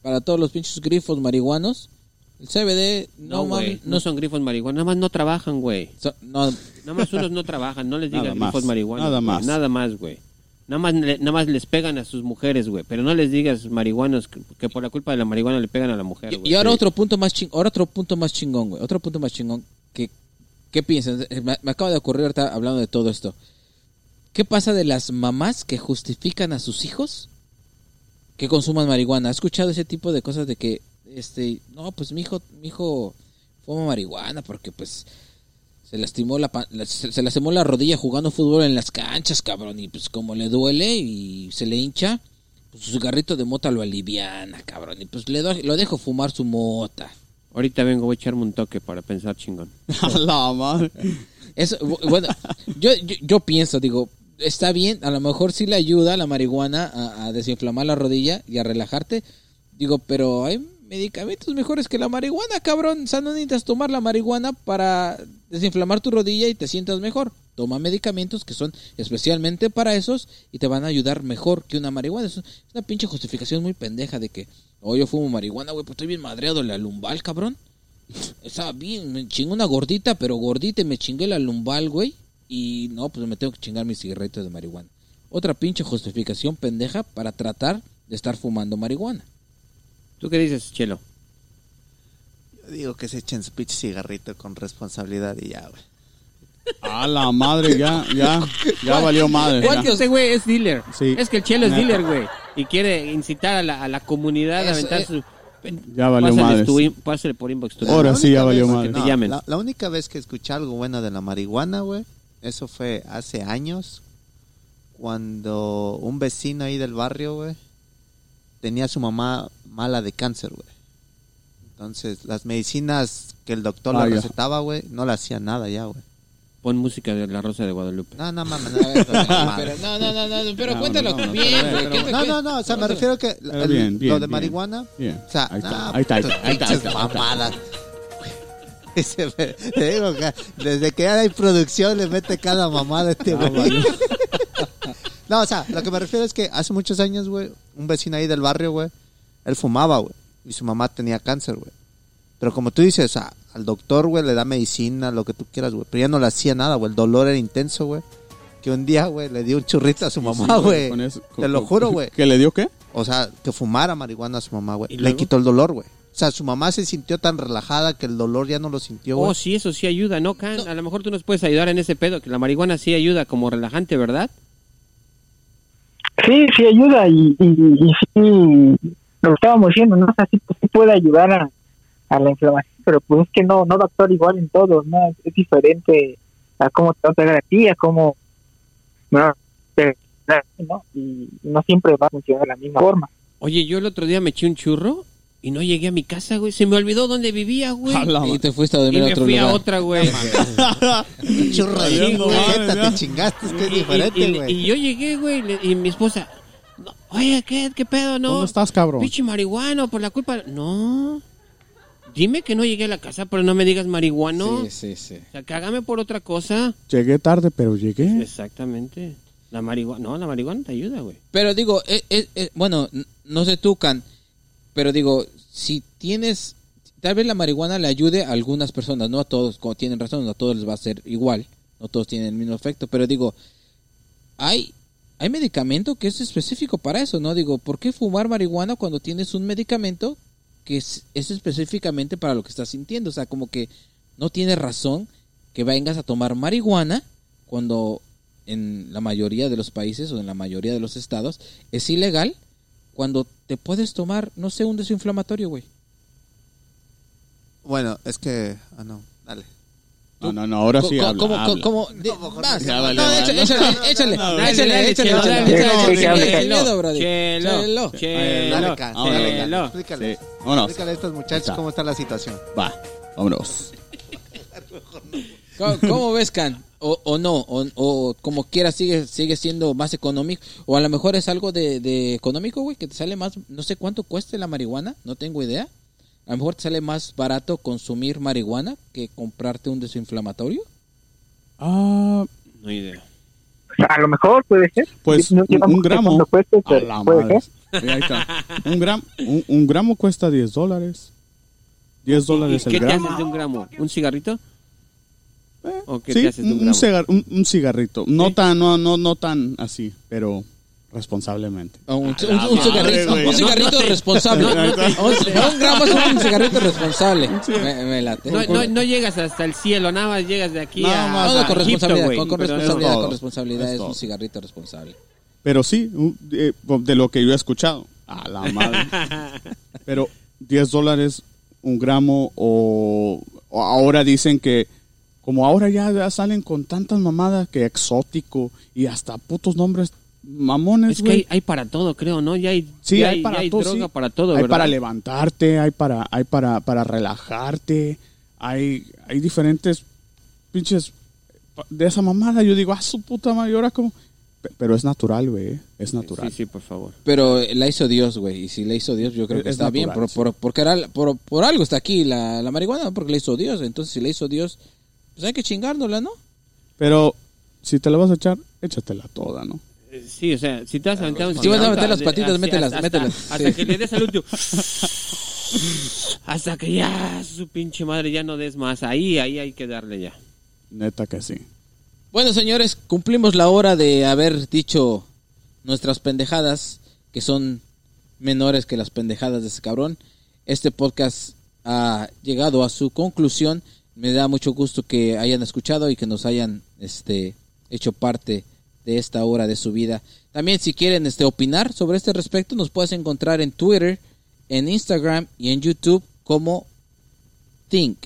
Para todos los pinches grifos marihuanos, el CBD No, no, no, son grifos marihuanos, nada más no trabajan, güey. so- no, Nada más unos no trabajan, no les más, grifos marihuanos. nada más. Nada más, güey. Nada más, nada más les pegan a sus mujeres, güey. Pero no les digas marihuanos que, que por la culpa de la marihuana le pegan a la mujer, Y, güey. y ahora Sí. otro punto más chingón, ahora otro punto más chingón, güey. Otro punto más chingón. que ¿Qué piensan? Eh, Me, me acaba de ocurrir ahorita hablando de todo esto. ¿Qué pasa de las mamás que justifican a sus hijos que consuman marihuana? ¿Has escuchado ese tipo de cosas de que, este, no, pues mi hijo, mi hijo fuma marihuana porque pues se lastimó la, se, se lastimó la rodilla jugando fútbol en las canchas, cabrón, y pues como le duele y se le hincha, pues su cigarrito de mota lo aliviana, cabrón, y pues le do- lo dejo fumar su mota. Ahorita vengo, voy a echarme un toque para pensar chingón. La madre. Eso, bu- bueno, yo, yo, yo pienso, digo, está bien, a lo mejor sí le ayuda la marihuana a, a desinflamar la rodilla y a relajarte, digo, pero hay medicamentos mejores que la marihuana, cabrón, o sea, no necesitas tomar la marihuana para desinflamar tu rodilla y te sientas mejor. Toma medicamentos que son especialmente para esos y te van a ayudar mejor que una marihuana. Es una pinche justificación muy pendeja de que, oh, yo fumo marihuana, güey, pues estoy bien madreado la lumbal, cabrón. Estaba bien, me chingué una gordita, pero gordita y me chingué la lumbal, güey. Y no, pues me tengo que chingar mis cigarritos de marihuana. Otra pinche justificación pendeja para tratar de estar fumando marihuana. ¿Tú qué dices, Chelo? Digo que se echen su pinche cigarrito con responsabilidad y ya, güey. A la madre, ya, ya, ya valió madre. Es que güey es dealer. Sí. Es que el Chelo es dealer, güey. Y quiere incitar a la, a la comunidad a aventar eh. su... Ya valió madre. tu pásale por inbox tu Ahora sí ya valió madre. La, la única vez que escuché algo bueno de la marihuana, güey, eso fue hace años, cuando un vecino ahí del barrio, güey, tenía a su mamá mala de cáncer, güey. Entonces, las medicinas que el doctor le Vaya. recetaba, güey, no le hacía nada ya, güey. Pon música de La Rosa de Guadalupe. No, no, mames, no, pero, no, no, no, no, pero No, cuéntalo no, no, bien, pero, güey. pero- ¿qué me No, no, no, o sea, me refiero que Pero el- bien, bien, lo de bien. marihuana, Bien. o sea, Ahí está, no, ahí está, ahí está, ahí está, pinches ahí está, ahí está. mamadas. Ese me- Te digo que desde que hay producción le mete cada mamada a este güey. No, o sea, lo que me refiero es que hace muchos años, güey, un vecino ahí del barrio, güey, él fumaba, güey, y su mamá tenía cáncer, güey. Pero como tú dices, o sea, al doctor, güey, le da medicina, lo que tú quieras, güey, pero ya no le hacía nada, güey, el dolor era intenso, güey. Que un día, güey, le dio un churrito a su mamá, güey. Te lo juro, güey. ¿Que le dio qué? O sea, que fumara marihuana a su mamá, güey. ¿Y Le quitó el dolor, güey. O sea, su mamá se sintió tan relajada que el dolor ya no lo sintió, güey. Oh, sí, eso sí ayuda, ¿no, Can? A lo mejor tú nos puedes ayudar en ese pedo, que la marihuana sí ayuda como relajante, ¿verdad? Sí, sí ayuda y, y, y sí, lo estábamos diciendo, ¿no? O sea, sí, sí puede ayudar a, a la inflamación, pero pues es que no, no va a actuar igual en todos, ¿no? Es diferente a cómo te va a pegar a ti, a cómo te- ¿no? Y no siempre va a funcionar de la misma forma. Oye, yo el otro día me eché un churro y no llegué a mi casa, güey. Se me olvidó dónde vivía, güey. Y te fuiste a Y dormir a me otro fui lugar. a otra, güey. churro de Valiendo güey, te chingaste, es que es Y- diferente, y, güey. y yo llegué, güey, le- y mi esposa, no, oye, ¿qué, qué pedo, no? ¿Dónde estás, cabrón? Pinche marihuano, por la culpa. No. Dime que no llegué a la casa, pero no me digas marihuano. Sí, sí, sí. O sea, cágame por otra cosa. Llegué tarde, pero llegué. Exactamente. La marihuana, no, la marihuana te ayuda, güey. Pero digo, eh, eh, eh, bueno, no sé tú, Can, pero digo, si tienes, tal vez la marihuana le ayude a algunas personas, no a todos, como tienen razón, no a todos les va a ser igual, no todos tienen el mismo efecto, pero digo, hay, hay medicamento que es específico para eso, ¿no? Digo, ¿por qué fumar marihuana cuando tienes un medicamento que es, es específicamente para lo que estás sintiendo? O sea, como que no tiene razón que vengas a tomar marihuana cuando en la mayoría de los países o en la mayoría de los estados es ilegal cuando te puedes tomar, no sé, un desinflamatorio, güey. Bueno, es que... Ah, no, dale. No, no, no, ahora sí habla, ¿Cómo, habla. cómo, de- vas, Ya no, valió, échale, vale. échale, échale, Dale, échale, dale, échale, Chelo, échale, échale, Explícale. A estos muchachos cómo está la situación. Va, vámonos. ¿Cómo, cómo ves, Can? o, o no, o, o como quiera sigue sigue siendo más económico, o a lo mejor es algo de, de económico, güey, que te sale más, no sé cuánto cueste la marihuana, no tengo idea. A lo mejor te sale más barato consumir marihuana que comprarte un desinflamatorio. Ah, No hay idea. A lo mejor puede ser. pues No un, gramo. a pero la puede madre. ser. Sí, ahí está. Un, gram, un, un gramo cuesta 10 dólares. 10 ¿Y dólares el qué te gramo. haces de un gramo? ¿Un cigarrito? Eh, ¿O qué sí, te haces de un un, gramo? cigar- un- un cigarrito. No tan, no, no, no tan así, pero responsablemente. Un, A un- un cigarrito, un cigarrito responsable. no te- un, un gramo es un cigarrito responsable. Me, me late. No, no, no llegas hasta el cielo, nada más llegas de aquí Nada a, más, con a Egipto, responsabilidad, güey. con, con Pero responsabilidad, con responsabilidad Es es, un cigarrito responsable. Pero sí, un- eh, de lo que yo he escuchado. A la madre. Pero 10 dólares un gramo o, o ahora dicen que como ahora ya, ya salen con tantas mamadas que exótico y hasta putos nombres mamones, Es que güey. hay, hay para todo, creo, ¿no? Ya hay, Sí, ya hay para ya hay todo, droga sí. para todo, hay ¿verdad? para levantarte, hay para, hay para, para relajarte, hay, hay diferentes pinches de esa mamada. Yo digo, ah, su puta madre, ¿y ahora cómo? Pe- Pero es natural, güey, es natural. Sí, sí, por favor. Pero la hizo Dios, güey. Y si la hizo Dios, yo creo que es está bien. Por, sí. por, porque era- por, por algo está aquí la, la marihuana, porque la hizo Dios. Entonces, si la hizo Dios, pues hay que chingárnosla, ¿no? Pero si te la vas a echar, échatela toda, ¿no? Sí, o sea, si te vas a aventar un Si vas a meter las patitas, mételas, hasta, mételas, Hasta, sí. hasta que le des al último. hasta que ya su pinche madre ya no des más. Ahí, ahí hay que darle ya. Neta que sí. Bueno, señores, cumplimos la hora de haber dicho nuestras pendejadas, que son menores que las pendejadas de ese cabrón. Este podcast ha llegado a su conclusión. Me da mucho gusto que hayan escuchado y que nos hayan este, hecho parte de esta hora de su vida. También si quieren este, opinar sobre este respecto, nos puedes encontrar en Twitter, en Instagram y en YouTube como Think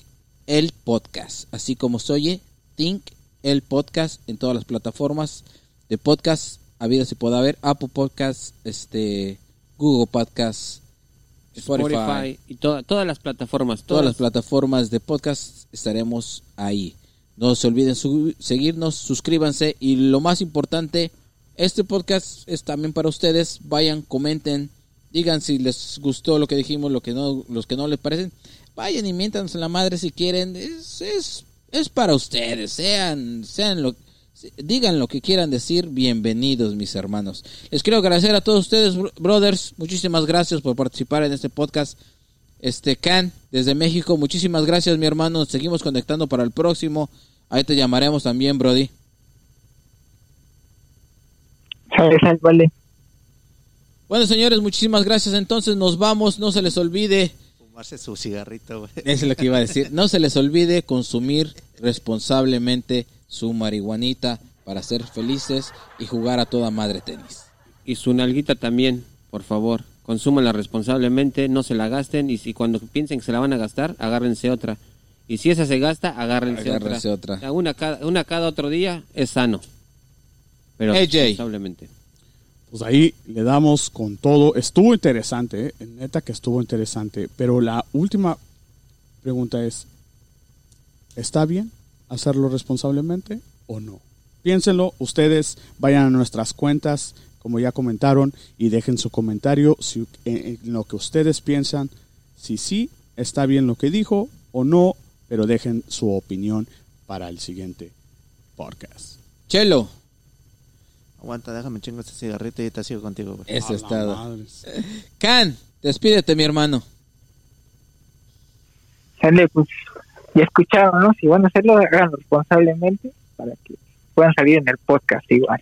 el podcast, así como se oye Think el podcast en todas las plataformas de podcast habidas y pueda haber Apple Podcasts, este Google Podcasts, Spotify, Spotify y toda- todas las plataformas. todas Todas, las plataformas de podcast estaremos ahí. No se olviden seguirnos, suscríbanse y lo más importante, este podcast es también para ustedes. Vayan, comenten, digan si les gustó lo que dijimos, lo que no, los que no les parecen. Vayan y miéntanos la madre si quieren. Es, es, es para ustedes. Sean, sean lo, digan lo que quieran decir. Bienvenidos, mis hermanos. Les quiero agradecer a todos ustedes, bro- brothers. Muchísimas gracias por participar en este podcast. Este Can, desde México, muchísimas gracias, mi hermano. Nos seguimos conectando para el próximo. Ahí te llamaremos también, Brody. Sale, sale, vale. Bueno, señores, muchísimas gracias. Entonces nos vamos. No se les olvide. Fumarse su cigarrito, güey. Eso es lo que iba a decir. No se les olvide consumir responsablemente su marihuanita para ser felices y jugar a toda madre tenis. Y su nalguita también, por favor. Consúmanla responsablemente, no se la gasten. Y si cuando piensen que se la van a gastar, agárrense otra. Y si esa se gasta, agárrense, Agárrense otra. Una cada, una cada otro día es sano. Pero Hey, responsablemente. Pues ahí le damos con todo. Estuvo interesante, ¿eh? neta que estuvo interesante. Pero la última pregunta es, ¿está bien hacerlo responsablemente o no? Piénsenlo, ustedes vayan a nuestras cuentas, como ya comentaron, y dejen su comentario si, en, en lo que ustedes piensan, si sí está bien lo que dijo o no, pero dejen su opinión para el siguiente podcast. Chelo, Aguanta, déjame chingo este cigarrito y te sigo contigo, güey. eso A es la todo. madres. Can, despídete, mi hermano. Sale, pues, ya escucharon, ¿no? Si van a hacerlo, háganlo responsablemente para que puedan salir en el podcast igual.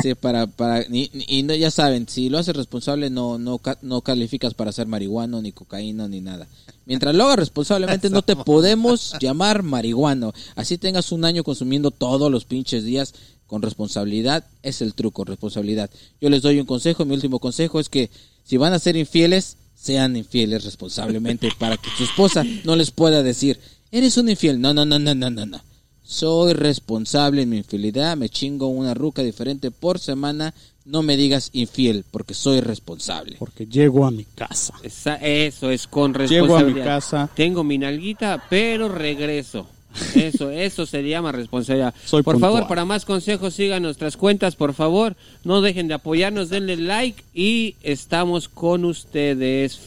Sí, para, para, y, y no, ya saben, si lo haces responsable no, no, no calificas para ser marihuano, ni cocaína, ni nada. Mientras lo hagas responsablemente no te podemos llamar marihuano. Así tengas un año consumiendo todos los pinches días con responsabilidad, es el truco, responsabilidad. Yo les doy un consejo, mi último consejo es que si van a ser infieles, sean infieles responsablemente para que su esposa no les pueda decir, eres un infiel. No, no, no, no, no, no, no. Soy responsable en mi infidelidad, me chingo una ruca diferente por semana. No me digas infiel, porque soy responsable. Porque llego a mi casa. Esa- eso es con Llego a mi responsabilidad. casa. Tengo mi nalguita, pero regreso. Eso, eso se llama responsabilidad. Soy por puntual. favor, para más consejos, sigan nuestras cuentas, por favor. No dejen de apoyarnos, denle like y estamos con ustedes.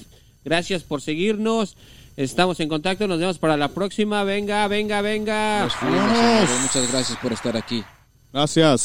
Gracias por seguirnos. Estamos en contacto, nos vemos para la próxima. Venga, venga, venga. Nos fuimos, señores. Muchas gracias por estar aquí. Gracias.